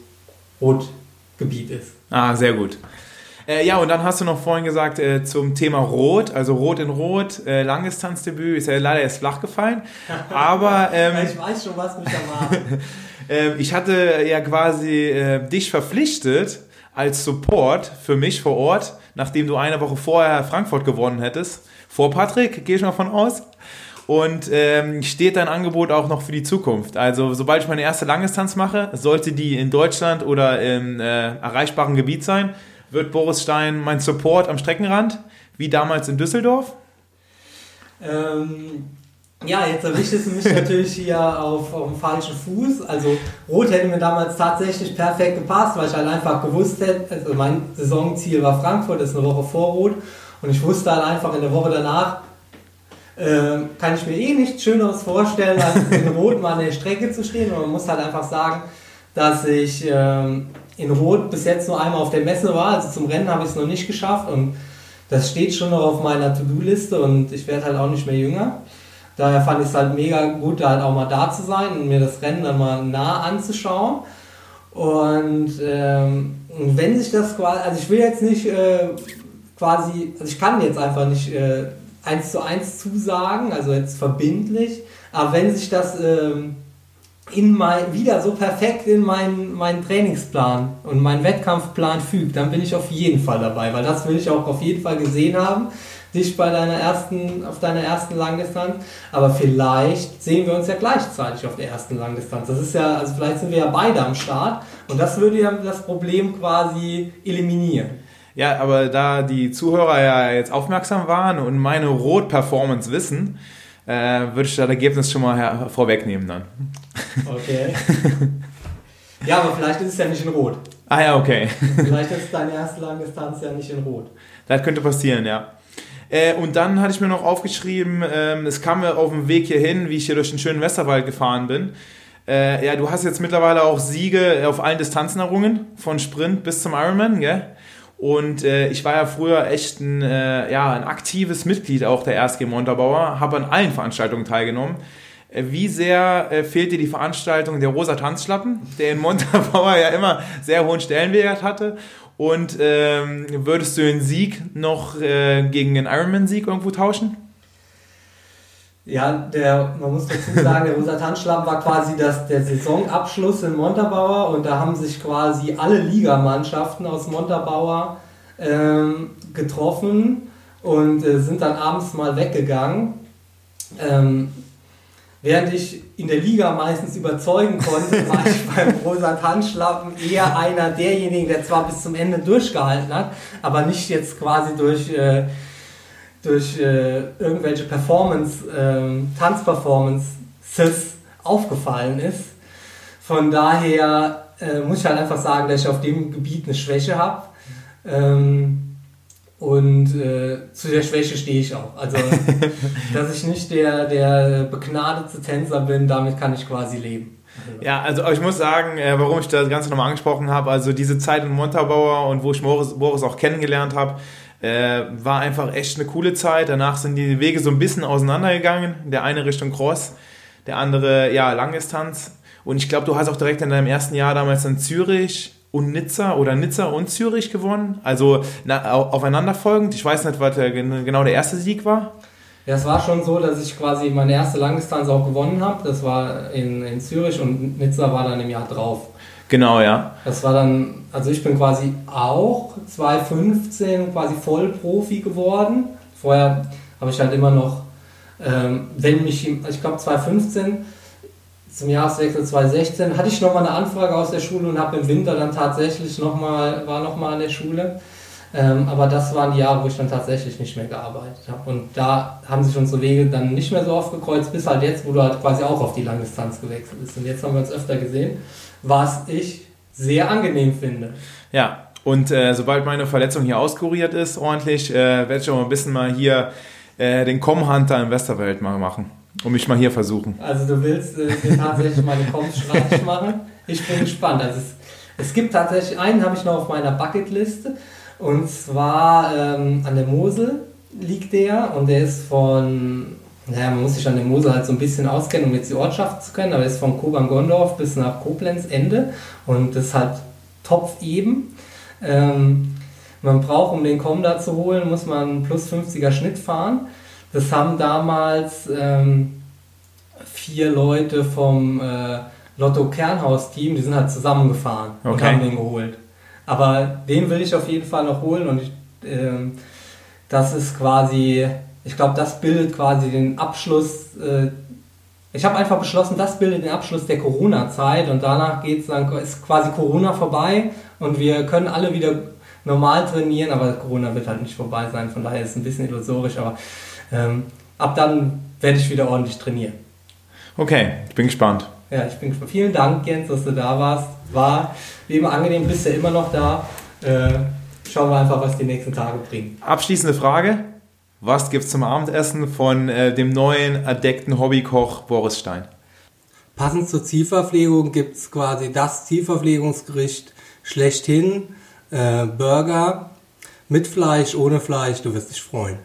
Rotgebiet ist. Ah, sehr gut. Äh, ja, und dann hast du noch vorhin gesagt äh, zum Thema Rot, also Rot in Rot, äh, Langdistanzdebüt, ist ja leider erst flach gefallen. Aber ähm, ich weiß schon, was mich erwartet. äh, ich hatte ja quasi äh, dich verpflichtet als Support für mich vor Ort, nachdem du eine Woche vorher Frankfurt gewonnen hättest. Vor Patrick, gehe ich mal von aus. Und ähm, steht dein Angebot auch noch für die Zukunft. Also sobald ich meine erste Langdistanz mache, sollte die in Deutschland oder im äh, erreichbaren Gebiet sein, wird Boris Stein mein Support am Streckenrand, wie damals in Düsseldorf? Ähm, ja, jetzt erwischtest du mich natürlich hier auf, auf dem falschen Fuß. Also Rot hätte mir damals tatsächlich perfekt gepasst, weil ich halt einfach gewusst hätte, also mein Saisonziel war Frankfurt, das ist eine Woche vor Rot. Und ich wusste halt einfach in der Woche danach, äh, kann ich mir eh nichts Schöneres vorstellen, als in Rot mal an der Strecke zu stehen. Und man muss halt einfach sagen, dass ich ähm, in Rot bis jetzt nur einmal auf der Messe war. Also zum Rennen habe ich es noch nicht geschafft und das steht schon noch auf meiner To-Do-Liste und ich werde halt auch nicht mehr jünger. Daher fand ich es halt mega gut, da halt auch mal da zu sein und mir das Rennen dann mal nah anzuschauen. Und ähm, wenn sich das quasi, also ich will jetzt nicht äh, quasi, also ich kann jetzt einfach nicht äh, eins zu eins zusagen, also jetzt verbindlich, aber wenn sich das ähm, in mein, wieder so perfekt in meinen, meinen Trainingsplan und meinen Wettkampfplan fügt, dann bin ich auf jeden Fall dabei, weil das will ich auch auf jeden Fall gesehen haben, dich bei deiner ersten, auf deiner ersten Langdistanz. Aber vielleicht sehen wir uns ja gleichzeitig auf der ersten Langdistanz. Das ist ja, also vielleicht sind wir ja beide am Start und das würde ja das Problem quasi eliminieren. Ja, aber da die Zuhörer ja jetzt aufmerksam waren und meine Rot-Performance wissen, äh, würde ich das Ergebnis schon mal vorwegnehmen dann. Okay. Ja, aber vielleicht ist es ja nicht in Rot. Ah ja, okay. Vielleicht ist deine erste Langdistanz ja nicht in Rot. Das könnte passieren, ja. Äh, und dann hatte ich mir noch aufgeschrieben, ähm, es kam mir auf dem Weg hierhin, wie ich hier durch den schönen Westerwald gefahren bin. Äh, ja, du hast jetzt mittlerweile auch Siege auf allen Distanzen errungen, von Sprint bis zum Ironman, gell? Und äh, ich war ja früher echt ein, äh, ja, ein aktives Mitglied auch der RSG Montabaur, habe an allen Veranstaltungen teilgenommen. Äh, wie sehr äh, fehlt dir die Veranstaltung der Rosa Tanzschlappen, der in Montabaur ja immer sehr hohen Stellenwert hatte? Und ähm, würdest du den Sieg noch äh, gegen den Ironman-Sieg irgendwo tauschen? Ja, der, man muss dazu sagen, der Rosa Tanzschlappen war quasi das, der Saisonabschluss in Montabaur und da haben sich quasi alle Ligamannschaften aus Montabaur ähm, getroffen und äh, sind dann abends mal weggegangen. Ähm, während ich in der Liga meistens überzeugen konnte, war ich beim Rosa Tanzschlappen eher einer derjenigen, der zwar bis zum Ende durchgehalten hat, aber nicht jetzt quasi durch... Äh, durch äh, irgendwelche Performance, ähm, Tanzperformances aufgefallen ist. Von daher äh, muss ich halt einfach sagen, dass ich auf dem Gebiet eine Schwäche habe. Ähm, und äh, zu der Schwäche stehe ich auch. Also, dass ich nicht der, der begnadete Tänzer bin, damit kann ich quasi leben. Ja, also ich muss sagen, äh, warum ich das Ganze nochmal angesprochen habe, also diese Zeit in Montabaur und wo ich Boris, Boris auch kennengelernt habe, äh, war einfach echt eine coole Zeit. Danach sind die Wege so ein bisschen auseinandergegangen. Der eine Richtung Cross, der andere ja Langdistanz. Und ich glaube, du hast auch direkt in deinem ersten Jahr damals in Zürich und Nizza oder Nizza und Zürich gewonnen. Also na, aufeinanderfolgend. Ich weiß nicht, was der, genau der erste Sieg war. Ja, es war schon so, dass ich quasi meine erste Langdistanz auch gewonnen habe. Das war in, in Zürich und Nizza war dann im Jahr drauf. Genau, ja. Das war dann, also ich bin quasi auch 2015 quasi Vollprofi geworden. Vorher habe ich halt immer noch, ähm, wenn mich, ich glaube 2015 zum Jahreswechsel 2016 hatte ich nochmal eine Anfrage aus der Schule und habe im Winter dann tatsächlich nochmal, war nochmal an der Schule. Ähm, aber das waren die Jahre, wo ich dann tatsächlich nicht mehr gearbeitet habe. Und da haben sich unsere Wege dann nicht mehr so oft gekreuzt, bis halt jetzt, wo du halt quasi auch auf die Langdistanz gewechselt bist. Und jetzt haben wir uns öfter gesehen, was ich sehr angenehm finde. Ja, und äh, sobald meine Verletzung hier auskuriert ist, ordentlich, äh, werde ich auch ein bisschen mal hier äh, den Com-Hunter im Westerwelt mal machen. Und mich mal hier versuchen. Also du willst äh, tatsächlich Coms streitig machen? Ich bin gespannt. Also es, es gibt tatsächlich einen, habe ich noch auf meiner Bucketliste. Und zwar ähm, an der Mosel liegt der und der ist von, naja, man muss sich an der Mosel halt so ein bisschen auskennen, um jetzt die Ortschaft zu kennen, aber er ist von Kobern-Gondorf bis nach Koblenz Ende und das ist halt Topf eben. Ähm, man braucht, um den Com da zu holen, muss man plus 50er Schnitt fahren. Das haben damals ähm, vier Leute vom äh, Lotto Kernhaus-Team, die sind halt zusammengefahren okay. und haben den geholt. Aber den will ich auf jeden Fall noch holen und ich, äh, das ist quasi, ich glaube, das bildet quasi den Abschluss. Äh, ich habe einfach beschlossen, das bildet den Abschluss der Corona-Zeit und danach geht's dann, ist quasi Corona vorbei und wir können alle wieder normal trainieren, aber Corona wird halt nicht vorbei sein, von daher ist es ein bisschen illusorisch, aber ähm, ab dann werde ich wieder ordentlich trainieren. Okay, ich bin gespannt. Ja, ich bin gespannt. Vielen Dank, Jens, dass du da warst. War wie immer angenehm, bist ja immer noch da. Äh, schauen wir einfach, was die nächsten Tage bringen. Abschließende Frage. Was gibt es zum Abendessen von äh, dem neuen erdeckten Hobbykoch Boris Stein? Passend zur Zielverpflegung gibt es quasi das Zielverpflegungsgericht schlechthin. Äh, Burger mit Fleisch, ohne Fleisch, du wirst dich freuen.